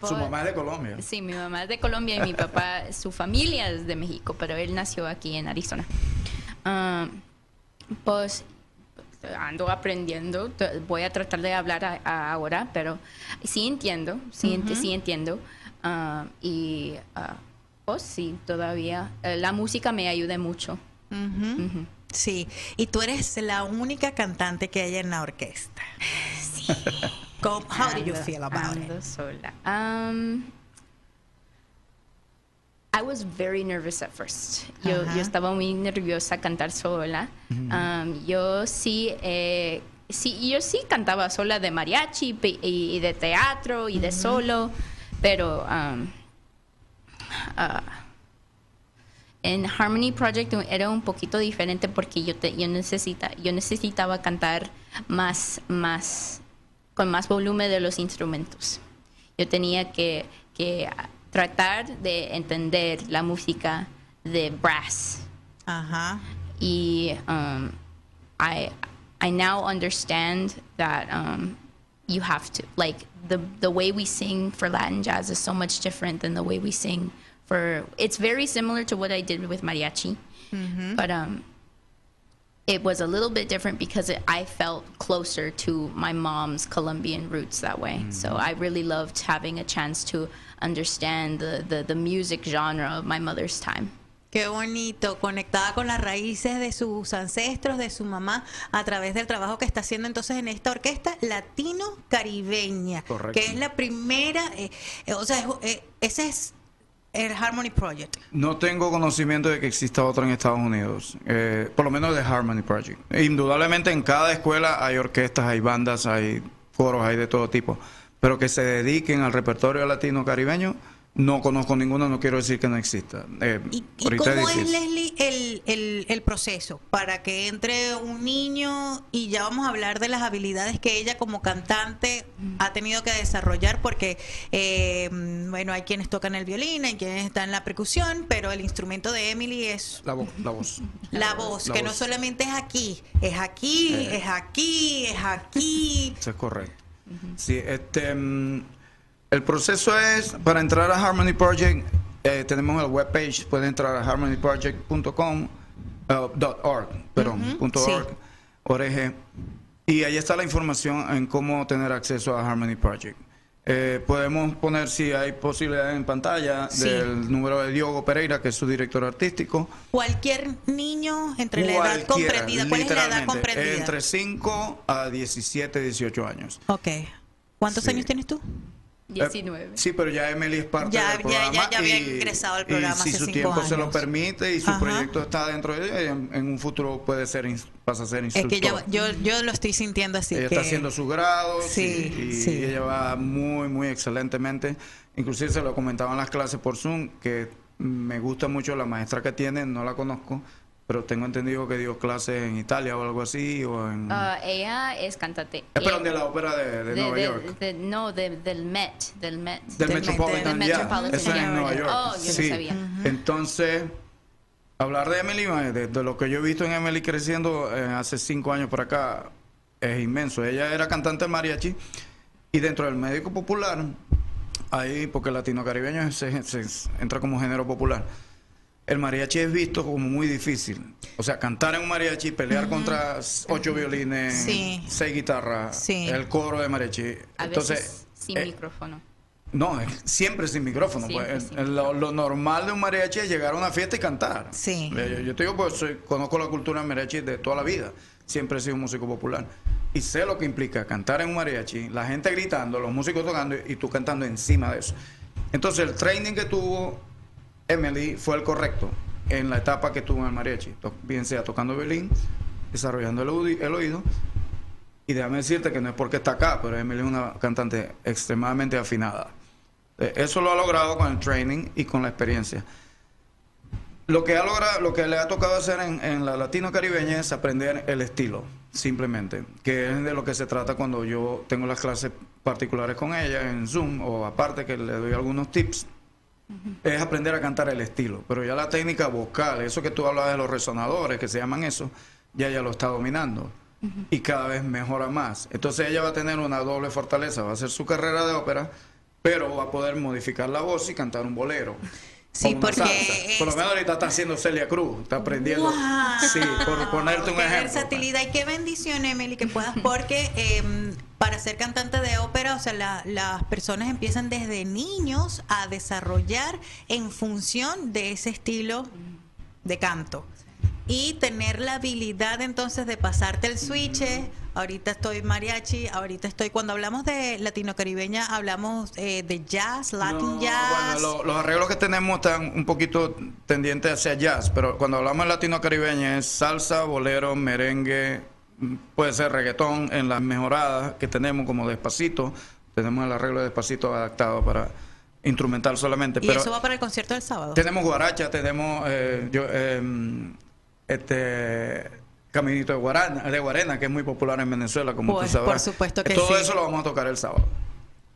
Su por- mamá es de Colombia. Sí, mi mamá es de Colombia y mi papá, su familia es de México, pero él nació aquí en Arizona. Ah, pues ando aprendiendo, voy a tratar de hablar a- a ahora, pero sí entiendo, sí, ent- Ujú. sí entiendo. Ah, y ah, pues sí, todavía eh, la música me ayuda mucho. Sí, y tú eres la única cantante que hay en la orquesta. Sí. ¿Cómo- how do you Ando- feel about it? ando sola. Um, I was very nervous at first. Yo, estaba muy nerviosa a cantar sola. Um, yo sí, eh, sí, yo sí cantaba sola de mariachi y de teatro y de solo, pero um, ah, en Harmony Project era un poquito diferente porque yo, te- yo, necesita, yo necesitaba cantar más, más, con más volumen de los instrumentos. Yo tenía que, que tratar de entender la música de brass. Ajá. Y um, I, I now understand that um, you have to, like, the, the way we sing for Latin jazz is so much different than the way we sing for, it's very similar to what I did with mariachi. But um, it was a little bit different because it, I felt closer to my mom's Colombian roots that way. So I really loved having a chance to understand the, the, the music genre of my mother's time. Qué bonito, conectada con las raíces de sus ancestros, de su mamá, a través del trabajo que está haciendo entonces en esta orquesta latino-caribeña, Correcto. que es la primera, eh, eh, o sea, eh, ese es el Harmony Project. No tengo conocimiento de que exista otra en Estados Unidos, eh, por lo menos de Harmony Project. Indudablemente en cada escuela hay orquestas, hay bandas, hay coros, hay de todo tipo, pero que se dediquen al repertorio latino caribeño, no conozco ninguno, no quiero decir que no exista. Eh, ¿Y, cómo es. Leslie, el, el, el proceso para que entre un niño y ya vamos a hablar de las habilidades que ella como cantante ha tenido que desarrollar? Porque, eh, bueno, hay quienes tocan el violín, hay quienes están en la percusión, pero el instrumento de Emily es La, vo- la voz. la voz, La que no voz. solamente es aquí, es aquí, Eh. es aquí, es aquí. Eso es correcto. Sí, este, mm, el proceso es, para entrar a Harmony Project, eh, tenemos el webpage, pueden entrar a harmonyproject.com, uh, dot .org, perdón, Ujú, punto sí. .org, org, y ahí está la información en cómo tener acceso a Harmony Project. Eh, podemos poner si hay posibilidad en pantalla Sí. del número de Diogo Pereira, que es su director artístico. Cualquier niño entre la edad comprendida, ¿cuál es la edad comprendida? Entre 5 a 17, 18 años. Ok. ¿Cuántos Sí. años tienes tú? 19. Eh, sí, pero ya Emily es parte Ya- del programa. ya- ya había y- ingresado al y programa si hace su cinco tiempo se lo permite y su Ajá. proyecto está dentro de ella, y en, en un futuro puede ser pasa a ser Es instructora. que ya- yo, yo lo estoy sintiendo así. ella que... está haciendo sus grados Sí, y, y sí. ella va muy, muy excelentemente. Inclusive se lo comentaba en las clases por Zoom, que me gusta mucho la maestra que tiene, no la conozco, pero tengo entendido que dio clases en Italia o algo así, o en... Ah, ella es cantante. Perdón, Eh, de la ópera de, de de- Nueva de- York. no, de- del Met, del Met. Del Del Metropolitan, Met- Eso es en. Nueva York. Oh, yo no sí. sabía. Entonces, hablar de Emily, de, lo que yo he visto en Emily creciendo eh, hace cinco años por acá, es inmenso. Ella era cantante mariachi y dentro del médico popular, ahí, porque el latino caribeño se, se- entra como género popular. El mariachi es visto como muy difícil. O sea, cantar en un mariachi, pelear contra ocho violines, Sí. seis guitarras, Sí. el coro de mariachi. A Entonces, veces sin eh, micrófono. no, siempre sin micrófono. Siempre pues. sin lo, lo normal de un mariachi es llegar a una fiesta y cantar. Sí. Eh, Yo, yo te digo, pues soy- conozco la cultura del mariachi de toda la vida. Siempre he sido un músico popular. Y sé lo que implica cantar en un mariachi, la gente gritando, los músicos tocando y tú cantando encima de eso. Entonces, el training que tuvo Emily fue el correcto. en la etapa que tuvo en el mariachi, bien sea tocando violín, desarrollando el, oído- el oído. Y déjame decirte que no es porque está acá, pero Emily es una cantante extremadamente afinada. Eh, Eso lo ha logrado con el training y con la experiencia. Lo que, ha logrado, lo que le ha tocado hacer en, en la latino caribeña es aprender el estilo, simplemente, que es de lo que se trata cuando yo tengo las clases particulares con ella en Zoom o aparte que le doy algunos tips, es aprender a cantar el estilo. Pero ya la técnica vocal, eso que tú hablas de los resonadores, que se llaman eso, ya ella lo está dominando y cada vez mejora más. Entonces ella va a tener una doble fortaleza, va a hacer su carrera de ópera, pero va a poder modificar la voz y cantar un bolero. Sí, porque salsa. Por lo es- menos ahorita está haciendo Celia Cruz, está aprendiendo. Sí, por ponerte un qué ejemplo. pues. versatilidad y qué bendición, Emily, que puedas, porque em, para ser cantante de ópera, o sea, la- las personas empiezan desde niños a desarrollar en función de ese estilo de canto. Y tener la habilidad entonces de pasarte el switch. Ahorita estoy mariachi, ahorita estoy, cuando hablamos de latino-caribeña, hablamos eh, de jazz, latin No, jazz. bueno, lo- los arreglos que tenemos están un poquito tendientes hacia jazz, pero cuando hablamos de latino caribeña es salsa, bolero, merengue, puede ser reggaetón en las mejoradas que tenemos como despacito. Tenemos el arreglo de despacito adaptado para instrumental solamente. y pero eso va para el concierto del sábado. Tenemos guaracha, tenemos eh, yo, eh, este caminito de guarana, de guarena, que es muy popular en Venezuela, como Pues, tú sabrás. por supuesto que Todo sí. eso lo vamos a tocar el sábado.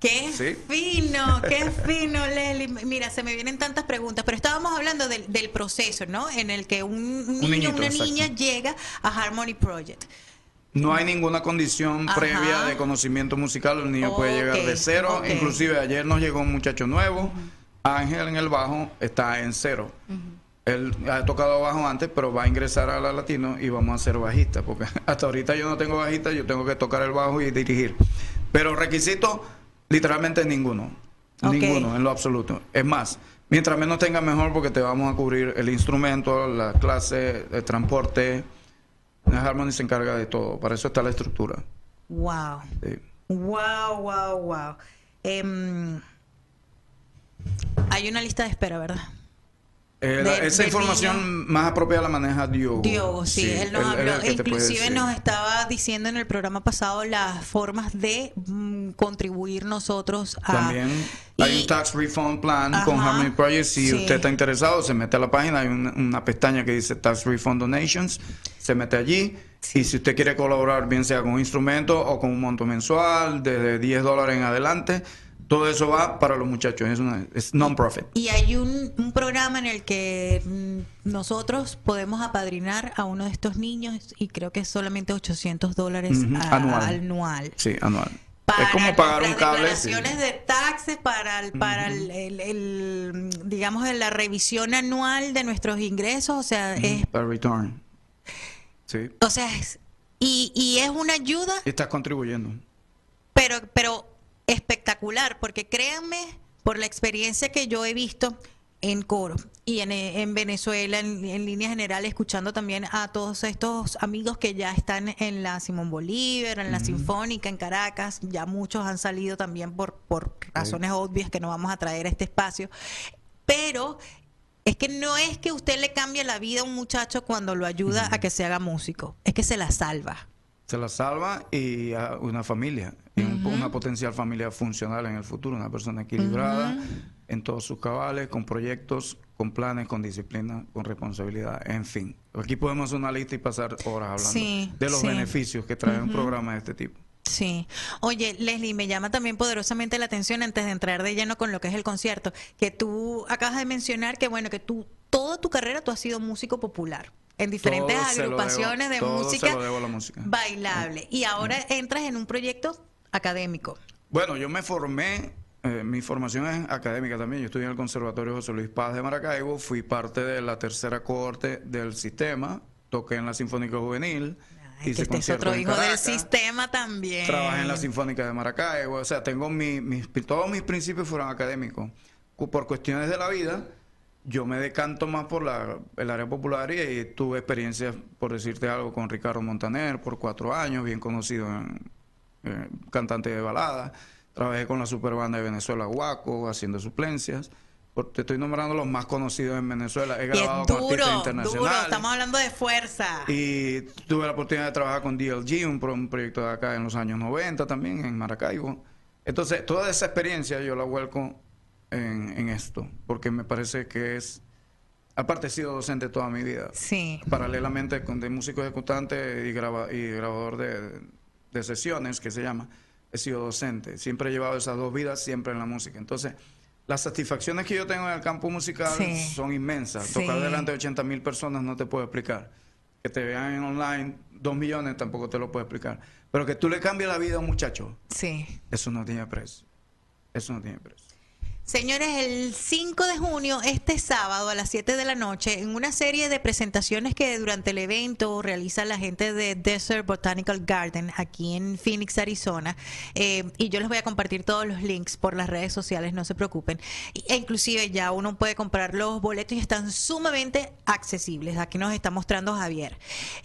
Qué Sí. fino, qué fino, Leli. Mira, se me vienen tantas preguntas, pero estábamos hablando del, del proceso, ¿no? En el que un niño, niñito, una exacto. niña llega a Harmony Project. No hay ninguna condición Ajá. previa de conocimiento musical, el niño puede llegar de cero. ok. Inclusive ayer nos llegó un muchacho nuevo, Ángel en el bajo, está en cero. Él ha tocado bajo antes, pero va a ingresar a la latino y vamos a ser bajista, porque hasta ahorita yo no tengo bajista, yo tengo que tocar el bajo y dirigir. Pero requisito, literalmente ninguno. Ninguno, en lo absoluto. Es más, mientras menos tenga mejor, porque te vamos a cubrir el instrumento, la clase, el transporte. Harmony se encarga de todo, para eso está la estructura. Wow. Sí. Wow, wow, wow. Hay una lista de espera, ¿verdad? Eh, la- De- esa de información más apropiada la maneja Diogo. Diogo, sí, él nos él- él es habló, inclusive nos estaba diciendo en el programa pasado las formas de mm, contribuir nosotros a... También hay y- un tax refund plan con Harmony Project. Si sí. usted está interesado, se mete a la página, hay una, una pestaña que dice Tax Refund Donations, se mete allí. Y si usted quiere colaborar, bien sea con un instrumento o con un monto mensual, desde 10 dólares en adelante, todo eso va para los muchachos. Es, una, es non-profit. Y hay un, un programa en el que mm, nosotros podemos apadrinar a uno de estos niños y creo que es solamente 800 dólares a- anual. anual. Sí, anual. Para es como pagar las un cable. sí. declaraciones de taxes, para, el, para el, el- el, digamos, la revisión anual de nuestros ingresos, o sea, es, Para return. Sí. o sea, es- y, y es una ayuda estás contribuyendo. pero, pero espectacular, porque créanme, por la experiencia que yo he visto en coro y en, en Venezuela, en, en línea general, escuchando también a todos estos amigos que ya están en la Simón Bolívar, en la Sinfónica, en Caracas, ya muchos han salido también por, por razones obvias que no vamos a traer a este espacio, pero es que no es que usted le cambie la vida a un muchacho cuando lo ayuda a que se haga músico, es que se la salva. Se la salva y a una familia, y un- Ujú. una potencial familia funcional en el futuro, una persona equilibrada en todos sus cabales, con proyectos, con planes, con disciplina, con responsabilidad, en fin. Aquí podemos hacer una lista y pasar horas hablando Sí, de los sí. beneficios que trae un programa de este tipo. Sí. Oye, Leslie, me llama también poderosamente la atención antes de entrar de lleno con lo que es el concierto, que tú acabas de mencionar que bueno, que tú toda tu carrera tú has sido músico popular en diferentes Todo debo- agrupaciones de música música. bailable y ahora entras en un proyecto académico. Bueno, yo me formé, eh, mi formación es académica también. Yo estudié en el Conservatorio José Luis Paz de Maracaibo, fui parte de la tercera cohorte del sistema, toqué en la Sinfónica Juvenil. Ay, hice que este es otro hijo del sistema también. Trabajé en la Sinfónica de Maracaibo, o sea, tengo mi- mis, todos mis principios fueron académicos. Por cuestiones de la vida, yo me decanto más por la, el área popular y, y tuve experiencias, por decirte algo, con Ricardo Montaner por cuatro años, bien conocido en, eh, cantante de balada. Trabajé con la superbanda de Venezuela, Guaco, haciendo suplencias. te estoy nombrando los más conocidos en Venezuela. He grabado con artistas duro, duro. internacionales. Estamos hablando de fuerza. Y tuve la oportunidad de trabajar con DLG, un, pro- un proyecto de acá en los años 90 también, en Maracaibo. Entonces, toda esa experiencia yo la vuelco en, en esto, porque me parece que es... Aparte, he sido docente toda mi vida. Sí. Paralelamente con de músico ejecutante y, graba- y grabador de, de sesiones, que se llama, he sido docente. Siempre he llevado esas dos vidas, siempre en la música. Entonces, las satisfacciones que yo tengo en el campo musical Sí. son inmensas. Sí. Tocar delante de 80 mil personas no te puedo explicar. Que te vean en online, dos millones tampoco te lo puedo explicar. Pero que tú le cambies la vida a un muchacho, Sí. eso no tiene precio. Eso no tiene precio. Señores, el 5 de junio, este sábado a las 7 de la noche, en una serie de presentaciones que durante el evento realiza la gente de Desert Botanical Garden aquí en Phoenix, Arizona, eh, y yo les voy a compartir todos los links por las redes sociales, no se preocupen. E inclusive ya uno puede comprar los boletos y están sumamente accesibles. Aquí nos está mostrando Javier.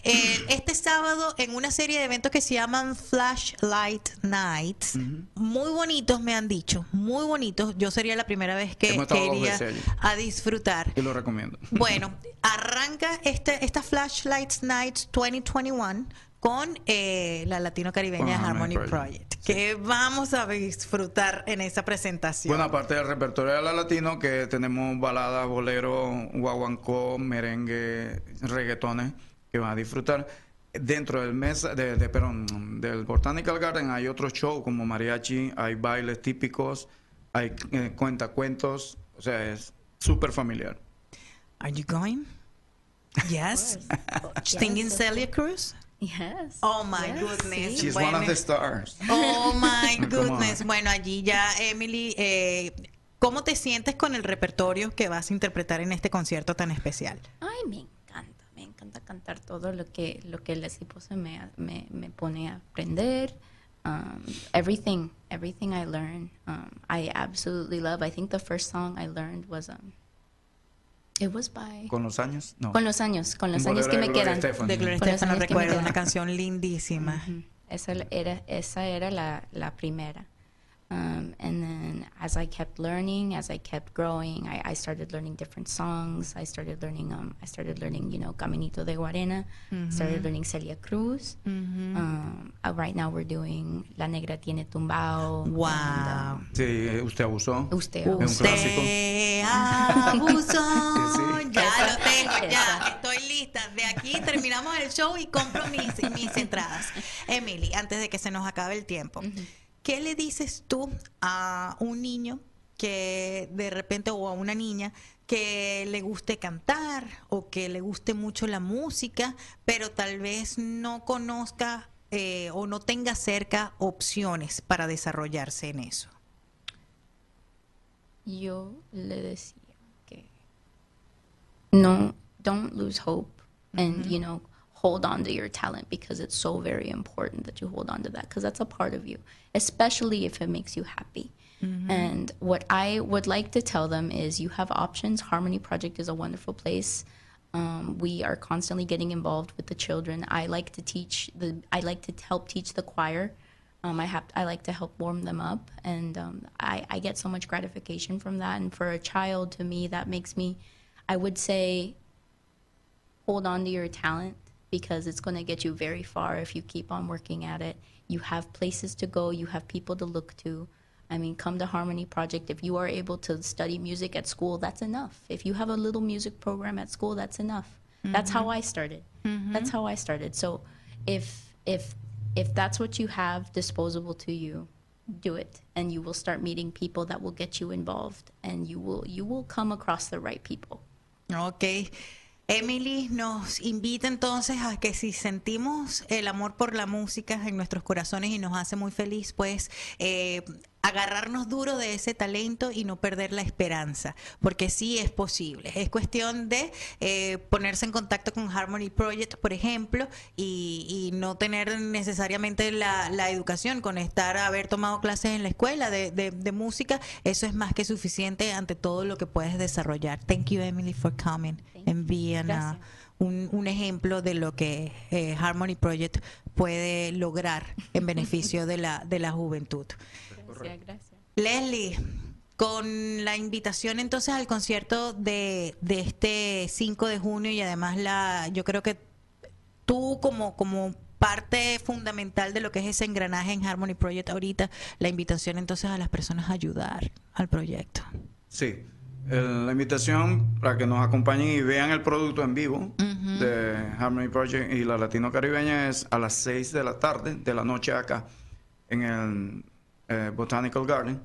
Eh, este sábado, en una serie de eventos que se llaman Flashlight Nights, muy bonitos me han dicho, muy bonitos. Yo sería la primera vez que, que iría a disfrutar. Y lo recomiendo. Bueno, arranca este, esta Flashlights Nights 2021 con eh, la Latino Caribeña Con Harmony Harmony Project, Project, que vamos a disfrutar en esa presentación. Bueno, aparte del repertorio de la latino, que tenemos baladas, bolero, guaguancó, merengue, reggaetones, que van a disfrutar. Dentro del mes, de, de- perdón, del Botanical Garden hay otros shows como mariachi, hay bailes típicos, hay eh, cuentacuentos, o sea, es súper familiar. Are you going? Yes. Singing Celia Cruz? Yes. Oh my Yes, goodness. sí. She's Bueno. one of the stars. Oh my goodness. Bueno, allí ya, Emily, eh, ¿cómo te sientes con el repertorio que vas a interpretar en este concierto tan especial? Ay, me encanta, me encanta cantar todo lo que lo que el esposo me, me, me pone a aprender. Um, everything, everything I learn, um, I absolutely love. I think the first song I learned was um, it was by ¿Con los años? No. con los años, con los años que me quedan. De Gloria Con los Estefan, no años que me recuerdo, quedan. una canción lindísima. Ujú. Esa era, esa era la, la primera. Um, and then as I kept learning, as I kept growing, I, I started learning different songs. I started learning, um, I started learning, you know, Caminito de Guarena. Started learning Celia Cruz. Um, uh, right now we're doing La Negra Tiene Tumbao. Wow. and, um, Sí, usted abusó. usted. Clásico. Usted abusó. Sí. Ya lo tengo, ya estoy lista. De aquí terminamos el show y compro mis, mis entradas. Emily, antes de que se nos acabe el tiempo, ¿qué le dices tú a un niño que de repente o a una niña que le guste cantar o que le guste mucho la música, pero tal vez no conozca eh, o no tenga cerca opciones para desarrollarse en eso? yo le decía que no, don't lose hope and, you know, hold on to your talent because it's so very important that you hold on to that because that's a part of you, especially if it makes you happy. And what I would like to tell them is you have options. Harmony Project is a wonderful place. Um, we are constantly getting involved with the children. I like to teach the. I like to help teach the choir. Um, I have. I like to help warm them up, and um, I, I get so much gratification from that. And for a child, to me, that makes me. I would say, hold on to your talent because it's going to get you very far if you keep on working at it. You have places to go. You have people to look to. I mean, come to Harmony Project. If you are able to study music at school, that's enough. If you have a little music program at school, that's enough. That's how mm-hmm. I started. Mm-hmm. That's how I started. So, if if if that's what you have disposable to you, do it, and you will start meeting people that will get you involved, and you will you will come across the right people. Ok. Emily nos invita entonces a que si sentimos el amor por la música en nuestros corazones y nos hace muy feliz, pues eh, agarrarnos duro de ese talento y no perder la esperanza, porque sí es posible. Es cuestión de eh, ponerse en contacto con Harmony Project, por ejemplo, y, y no tener necesariamente la, la educación con estar, haber tomado clases en la escuela de, de- de música, eso es más que suficiente ante todo lo que puedes desarrollar. Thank you, Emily, for coming and being uh, Gracias. un, un ejemplo de lo que eh, Harmony Project puede lograr en beneficio de la, de la juventud. Gracias. Leslie, con la invitación entonces al concierto de, de este 5 de junio y además la yo creo que tú como como parte fundamental de lo que es ese engranaje en Harmony Project ahorita, la invitación entonces a las personas a ayudar al proyecto. Sí, la invitación para que nos acompañen y vean el producto en vivo de Harmony Project y la Latino Caribeña es a las 6 de la tarde, de la noche acá, en el eh, Botanical Garden.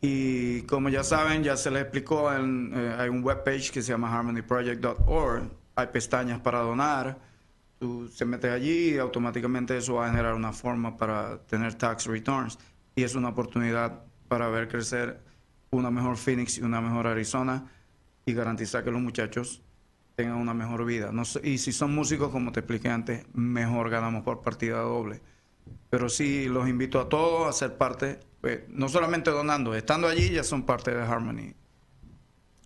Y como ya saben, ya se les explicó, eh, hay un webpage que se llama harmonyproject.org, hay pestañas para donar, tú se metes allí y automáticamente eso va a generar una forma para tener tax returns y es una oportunidad para ver crecer una mejor Phoenix y una mejor Arizona y garantizar que los muchachos tengan una mejor vida. Y si son músicos, como te expliqué antes, mejor ganamos por partida doble. Pero sí, los invito a todos a ser parte, pues, no solamente donando, estando allí ya son parte de Harmony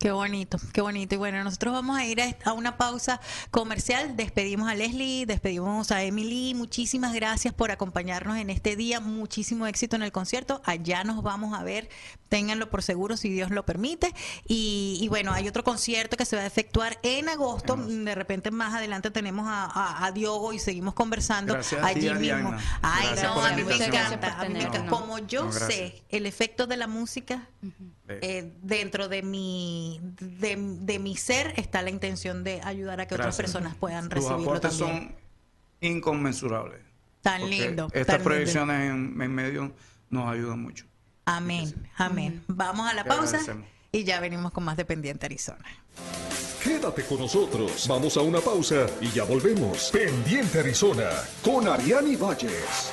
Qué bonito, qué bonito. Y bueno, nosotros vamos a ir a una pausa comercial. Despedimos a Leslie, despedimos a Emily. Muchísimas gracias por acompañarnos en este día. Muchísimo éxito en el concierto. Allá nos vamos a ver. Ténganlo por seguro si Dios lo permite. Y, bueno, hay otro concierto que se va a efectuar en agosto. De repente más adelante tenemos a, Diogo y seguimos conversando allí mismo. Ay, no, a mí me encanta. Como yo sé el efecto de la música eh, dentro de mi de, mi ser está la intención de ayudar a que otras personas puedan Tus recibirlo aportes son inconmensurables. Tan lindo. Estas proyecciones en, medio nos ayudan mucho. Amén, amén. Vamos a la pausa y ya venimos con más de Pendiente Arizona. Quédate con nosotros. Vamos a una pausa y ya volvemos. Pendiente Arizona con Ariani Valles.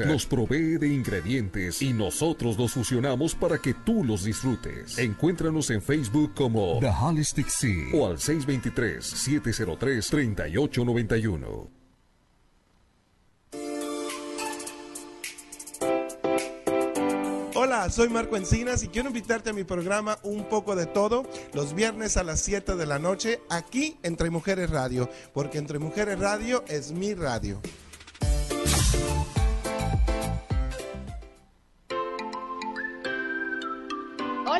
nos provee de ingredientes y nosotros los fusionamos para que tú los disfrutes. Encuéntranos en Facebook como The Holistic Sea o al 623-703-3891. Hola, soy Marco Encinas y quiero invitarte a mi programa Un poco de todo los viernes a las 7 de la noche aquí Entre Mujeres Radio, porque Entre Mujeres Radio es mi radio.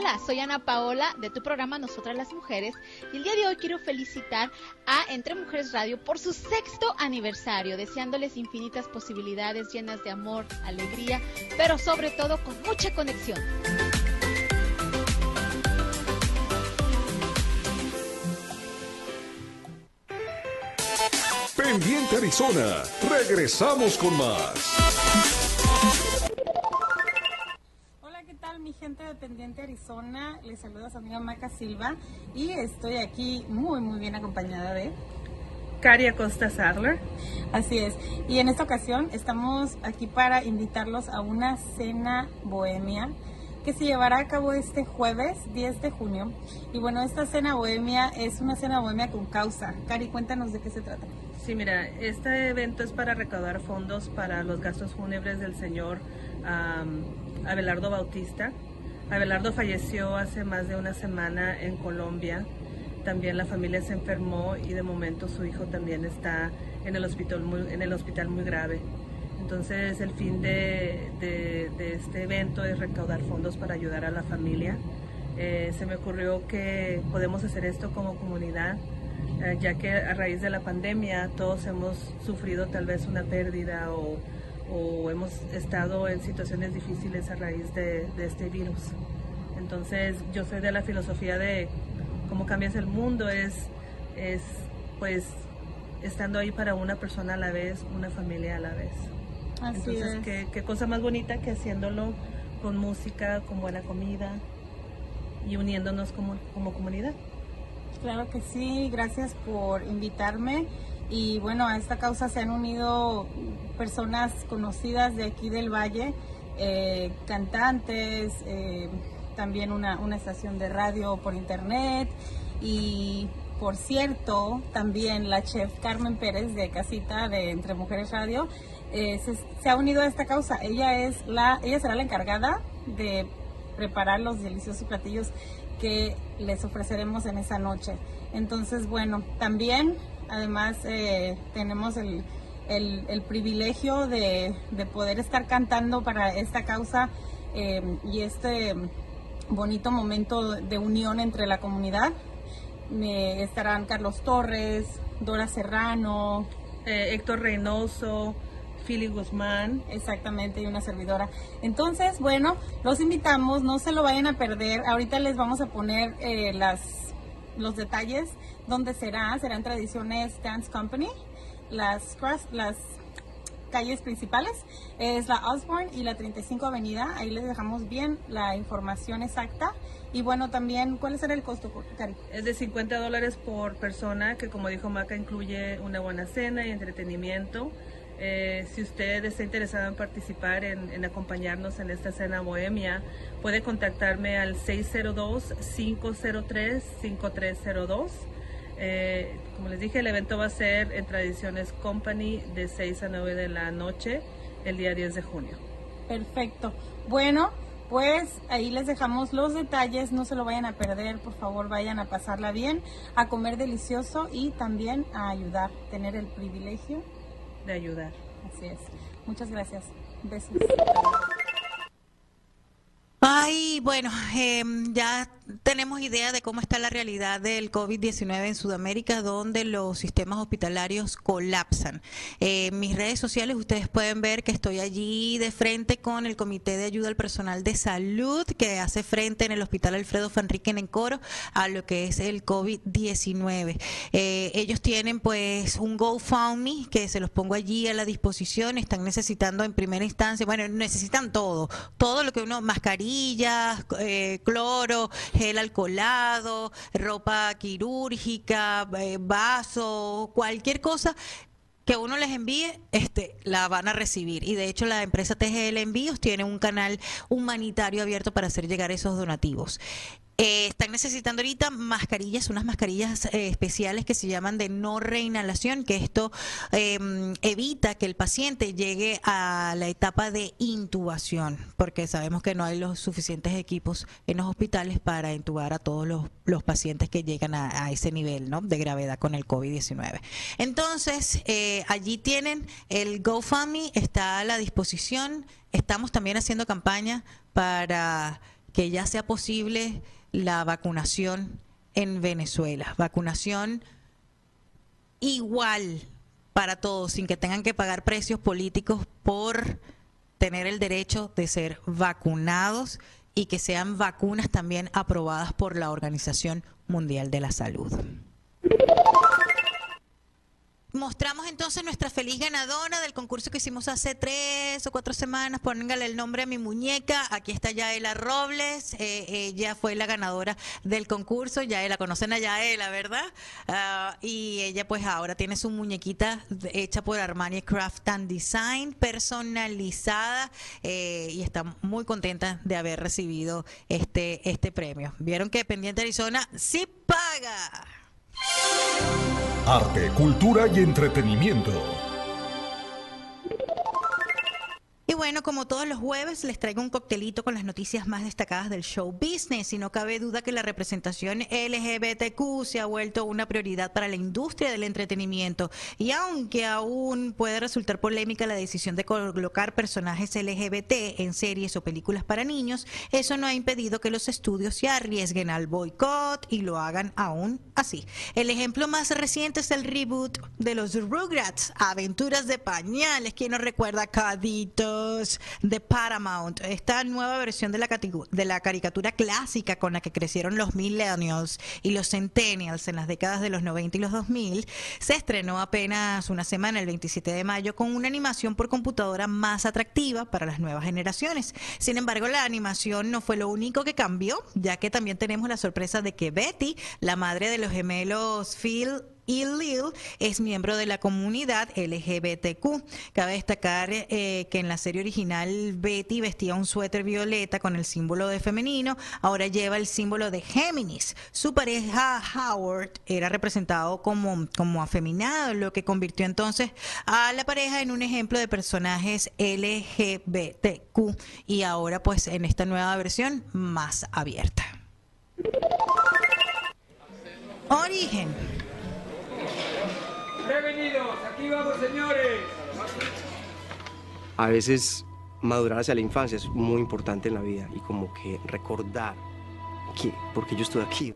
Hola, soy Ana Paola de tu programa Nosotras las Mujeres y el día de hoy quiero felicitar a Entre Mujeres Radio por su sexto aniversario, deseándoles infinitas posibilidades llenas de amor, alegría, pero sobre todo con mucha conexión. Pendiente Arizona, regresamos con más. Mi gente de Pendiente Arizona? Les saluda su amiga Maca Silva y estoy aquí muy, muy bien acompañada de Caria Costa Sadler. Así es. Y en esta ocasión estamos aquí para invitarlos a una cena bohemia que se llevará a cabo este jueves 10 de junio. Y bueno, esta cena bohemia es una cena bohemia con causa. Cari, cuéntanos de qué se trata. Sí, mira, este evento es para recaudar fondos para los gastos fúnebres del señor Abelardo Bautista. Abelardo falleció hace más de una semana en Colombia. También la familia se enfermó y de momento su hijo también está en el hospital muy, en el hospital muy grave. Entonces el fin de, este evento es recaudar fondos para ayudar a la familia. Eh, se me ocurrió que podemos hacer esto como comunidad, eh, ya que a raíz de la pandemia todos hemos sufrido tal vez una pérdida o o hemos estado en situaciones difíciles a raíz de, este virus. Entonces yo soy de la filosofía de cómo cambias el mundo, es, es pues estando ahí para una persona a la vez, una familia a la vez. Así Entonces, ¿qué, cosa más bonita que haciéndolo con música, con buena comida y uniéndonos como, como comunidad. Claro que sí, gracias por invitarme y bueno, a esta causa se han unido personas conocidas de aquí del Valle eh, cantantes, eh, también una, una estación de radio por internet y por cierto, también la chef Carmen Pérez de Casita de Entre Mujeres Radio eh, se, ha unido a esta causa. Ella es la, ella será la encargada de preparar los deliciosos platillos que les ofreceremos en esa noche. Entonces, bueno, también, además, eh, tenemos el, el, privilegio de, de, poder estar cantando para esta causa eh, y este bonito momento de unión entre la comunidad. Me estarán Carlos Torres, Dora Serrano, eh, Héctor Reynoso, Philly Guzmán. Exactamente, y una servidora. Entonces, bueno, los invitamos, no se lo vayan a perder. Ahorita les vamos a poner eh, las, los detalles donde será. Será en Tradiciones Dance Company. Las, las calles principales es la Osborne y la 35 Avenida. Ahí les dejamos bien la información exacta. Y bueno, también, ¿cuál será el costo, Cari? Es de 50 dólares por persona, que como dijo Maca, incluye una buena cena y entretenimiento. Eh, si usted está interesado en participar, en, acompañarnos en esta cena bohemia, puede contactarme al 602-503-5302. Eh, como les dije, el evento va a ser en Tradiciones Company de 6 a 9 de la noche el día 10 de junio. Perfecto. Bueno, pues ahí les dejamos los detalles, no se lo vayan a perder, por favor vayan a pasarla bien, a comer delicioso y también a ayudar, tener el privilegio de ayudar. Así es. Muchas gracias. Besos. Ay, bueno, em, ya tenemos idea de cómo está la realidad del COVID-19 en Sudamérica, donde los sistemas hospitalarios colapsan. en mis redes sociales ustedes pueden ver que estoy allí de frente con el Comité de Ayuda al Personal de Salud, que hace frente en el Hospital Alfredo Fanrique en Coro a lo que es el COVID-19. Eh, ellos tienen pues un GoFundMe que se los pongo allí a la disposición, están necesitando en primera instancia, bueno, necesitan todo, todo lo que uno, mascarillas, eh, cloro, gel alcoholado, ropa quirúrgica, eh, vaso, cualquier cosa que uno les envíe, este, la van a recibir. Y de hecho la empresa TGL Envíos tiene un canal humanitario abierto para hacer llegar esos donativos. Eh, están necesitando ahorita mascarillas, unas mascarillas eh, especiales que se llaman de no reinhalación, que esto em, evita que el paciente llegue a la etapa de intubación, porque sabemos que no hay los suficientes equipos en los hospitales para intubar a todos los, pacientes que llegan a, ese nivel ¿no? de gravedad con el COVID-19. Entonces, eh, allí tienen el GoFundMe, está a la disposición. Estamos también haciendo campaña para que ya sea posible la vacunación en Venezuela. Vacunación igual para todos, sin que tengan que pagar precios políticos por tener el derecho de ser vacunados y que sean vacunas también aprobadas por la Organización Mundial de la Salud. Mostramos entonces nuestra feliz ganadora del concurso que hicimos hace tres o cuatro semanas. Póngale el nombre a mi muñeca. Aquí está Yaela Robles. Eh, ella fue la ganadora del concurso. Yaela, conocen a Yaela, ¿verdad? Ah, y ella pues ahora tiene su muñequita hecha por Armani Craft and Design, personalizada. Eh, y está muy contenta de haber recibido este, este premio. Vieron que Pendiente Arizona sí paga. Arte, cultura y entretenimiento. Y bueno, como todos los jueves, les traigo un coctelito con las noticias más destacadas del show business. Y no cabe duda que la representación LGBTQ se ha vuelto una prioridad para la industria del entretenimiento. Y aunque aún puede resultar polémica la decisión de colocar personajes LGBT en series o películas para niños, eso no ha impedido que los estudios se arriesguen al boicot y lo hagan aún así. El ejemplo más reciente es el reboot de los Rugrats, Aventuras de Pañales. ¿Quién nos recuerda, Cadito? De Paramount, esta nueva versión de la, de la caricatura clásica con la que crecieron los millennials y los centennials en las décadas de los 90 y los 2000, se estrenó apenas una semana, el 27 de mayo, con una animación por computadora más atractiva para las nuevas generaciones. Sin embargo, la animación no fue lo único que cambió, ya que también tenemos la sorpresa de que Betty, la madre de los gemelos Phil y Lil es miembro de la comunidad LGBTQ. Cabe destacar eh, que en la serie original Betty vestía un suéter violeta con el símbolo de femenino, ahora lleva el símbolo de Géminis. Su pareja Howard era representado como, como afeminado, lo que convirtió entonces a la pareja en un ejemplo de personajes LGBTQ y ahora pues en esta nueva versión más abierta. Origen. Prevenidos, aquí vamos señores. A veces madurar hacia la infancia es muy importante en la vida y como que recordar que porque yo estoy aquí.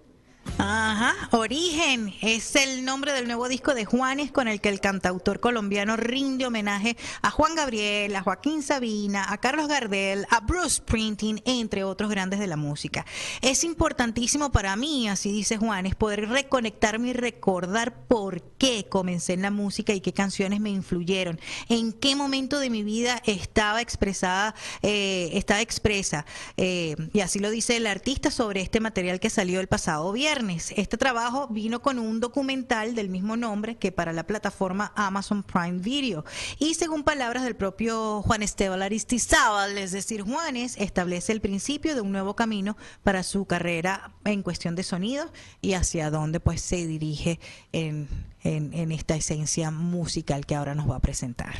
Ajá, Origen es el nombre del nuevo disco de Juanes con el que el cantautor colombiano rinde homenaje a Juan Gabriel, a Joaquín Sabina, a Carlos Gardel, a Bruce Springsteen, entre otros grandes de la música. Es importantísimo para mí, así dice Juanes, poder reconectarme y recordar por qué comencé en la música y qué canciones me influyeron, en qué momento de mi vida estaba expresada, eh, estaba expresa. Eh, y así lo dice el artista sobre este material que salió el pasado viernes. Este trabajo vino con un documental del mismo nombre que para la plataforma Amazon Prime Video. Y según palabras del propio Juan Esteban Aristizábal, es decir, Juanes, establece el principio de un nuevo camino para su carrera en cuestión de sonido y hacia dónde pues se dirige en, en esta esencia musical que ahora nos va a presentar.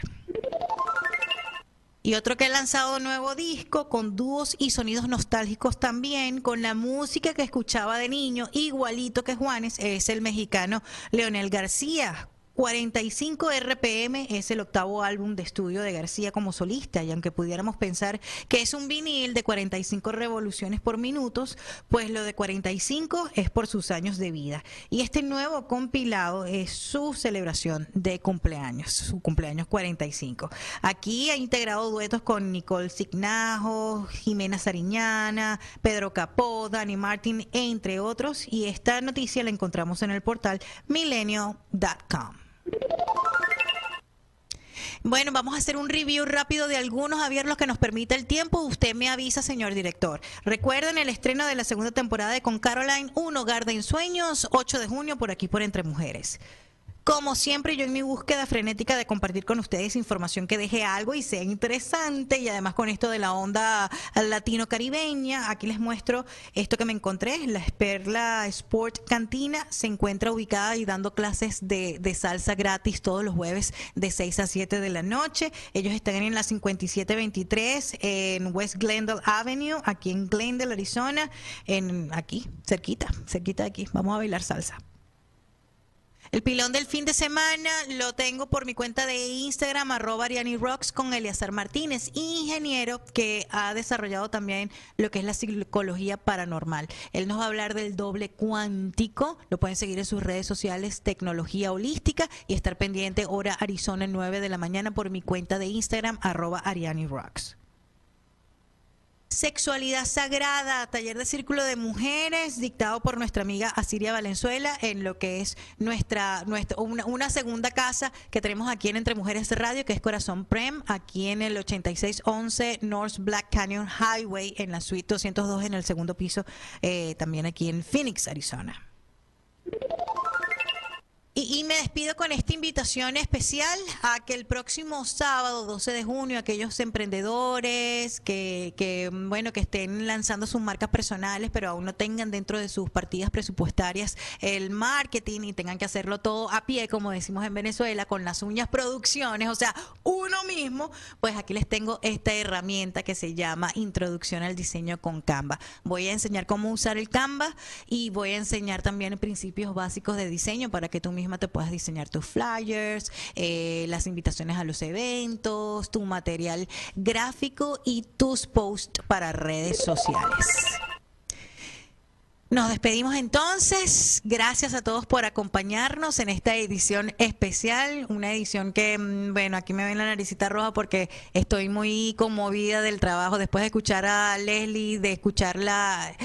Y otro que ha lanzado nuevo disco con dúos y sonidos nostálgicos también, con la música que escuchaba de niño, igualito que Juanes, es el mexicano Leonel García, 45 RPM es el octavo álbum de estudio de García como solista y aunque pudiéramos pensar que es un vinil de 45 revoluciones por minutos, pues lo de 45 es por sus años de vida. Y este nuevo compilado es su celebración de cumpleaños, su cumpleaños 45. Aquí ha integrado duetos con Nicole Signajo, Jimena Sariñana, Pedro Capó, Dani Martin, entre otros. Y esta noticia la encontramos en el portal milenio.com. Bueno, vamos a hacer un review rápido de algunos, Javier, los que nos permita el tiempo. Usted me avisa, señor director. Recuerden el estreno de la segunda temporada de Con Caroline, Un hogar de ensueños, 8 de junio, por aquí por Entre Mujeres. Como siempre, yo en mi búsqueda frenética de compartir con ustedes información que deje algo y sea interesante y además con esto de la onda latino-caribeña, aquí les muestro esto que me encontré. La Esperla Sport Cantina se encuentra ubicada y dando clases de, salsa gratis todos los jueves de 6 a 7 de la noche. Ellos están en la 5723 en West Glendale Avenue, aquí en Glendale, Arizona, en aquí, cerquita, cerquita de aquí. Vamos a bailar salsa. El pilón del fin de semana lo tengo por mi cuenta de Instagram, arroba Ariani Rocks, con Eliazar Martínez, ingeniero que ha desarrollado también lo que es la psicología paranormal. Él nos va a hablar del doble cuántico, lo pueden seguir en sus redes sociales, Tecnología Holística, y estar pendiente hora Arizona 9 de la mañana por mi cuenta de Instagram, arroba Ariani Rocks. Sexualidad Sagrada, taller de círculo de mujeres, dictado por nuestra amiga Asiria Valenzuela, en lo que es nuestra, nuestra una, segunda casa que tenemos aquí en Entre Mujeres Radio, que es Corazón Prem, aquí en el 8611 North Black Canyon Highway, en la suite 202, en el segundo piso, eh, también aquí en Phoenix, Arizona. Y, me despido con esta invitación especial a que el próximo sábado, 12 de junio, aquellos emprendedores que, bueno, que estén lanzando sus marcas personales, pero aún no tengan dentro de sus partidas presupuestarias el marketing y tengan que hacerlo todo a pie, como decimos en Venezuela, con las uñas producciones, o sea, uno mismo, pues aquí les tengo esta herramienta que se llama Introducción al Diseño con Canva. Voy a enseñar cómo usar el Canva y voy a enseñar también principios básicos de diseño para que tú mismo te puedas diseñar tus flyers, eh, las invitaciones a los eventos, tu material gráfico y tus posts para redes sociales. Nos despedimos entonces. Gracias a todos por acompañarnos en esta edición especial. Una edición que, mm, bueno, aquí me ven la naricita roja porque estoy muy conmovida del trabajo. Después de escuchar a Leslie, de escuchar la,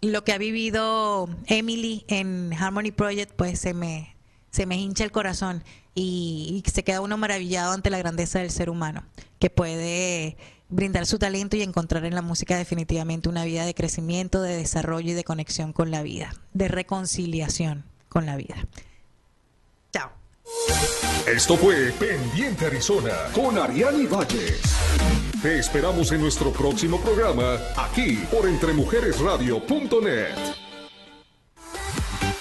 lo que ha vivido Emily en Harmony Project, pues se me, se me hincha el corazón y, se queda uno maravillado ante la grandeza del ser humano, que puede brindar su talento y encontrar en la música definitivamente una vida de crecimiento, de desarrollo y de conexión con la vida, de reconciliación con la vida. Esto fue Pendiente Arizona con Ariani Valles. Te esperamos en nuestro próximo programa, aquí por entremujeresradio.net.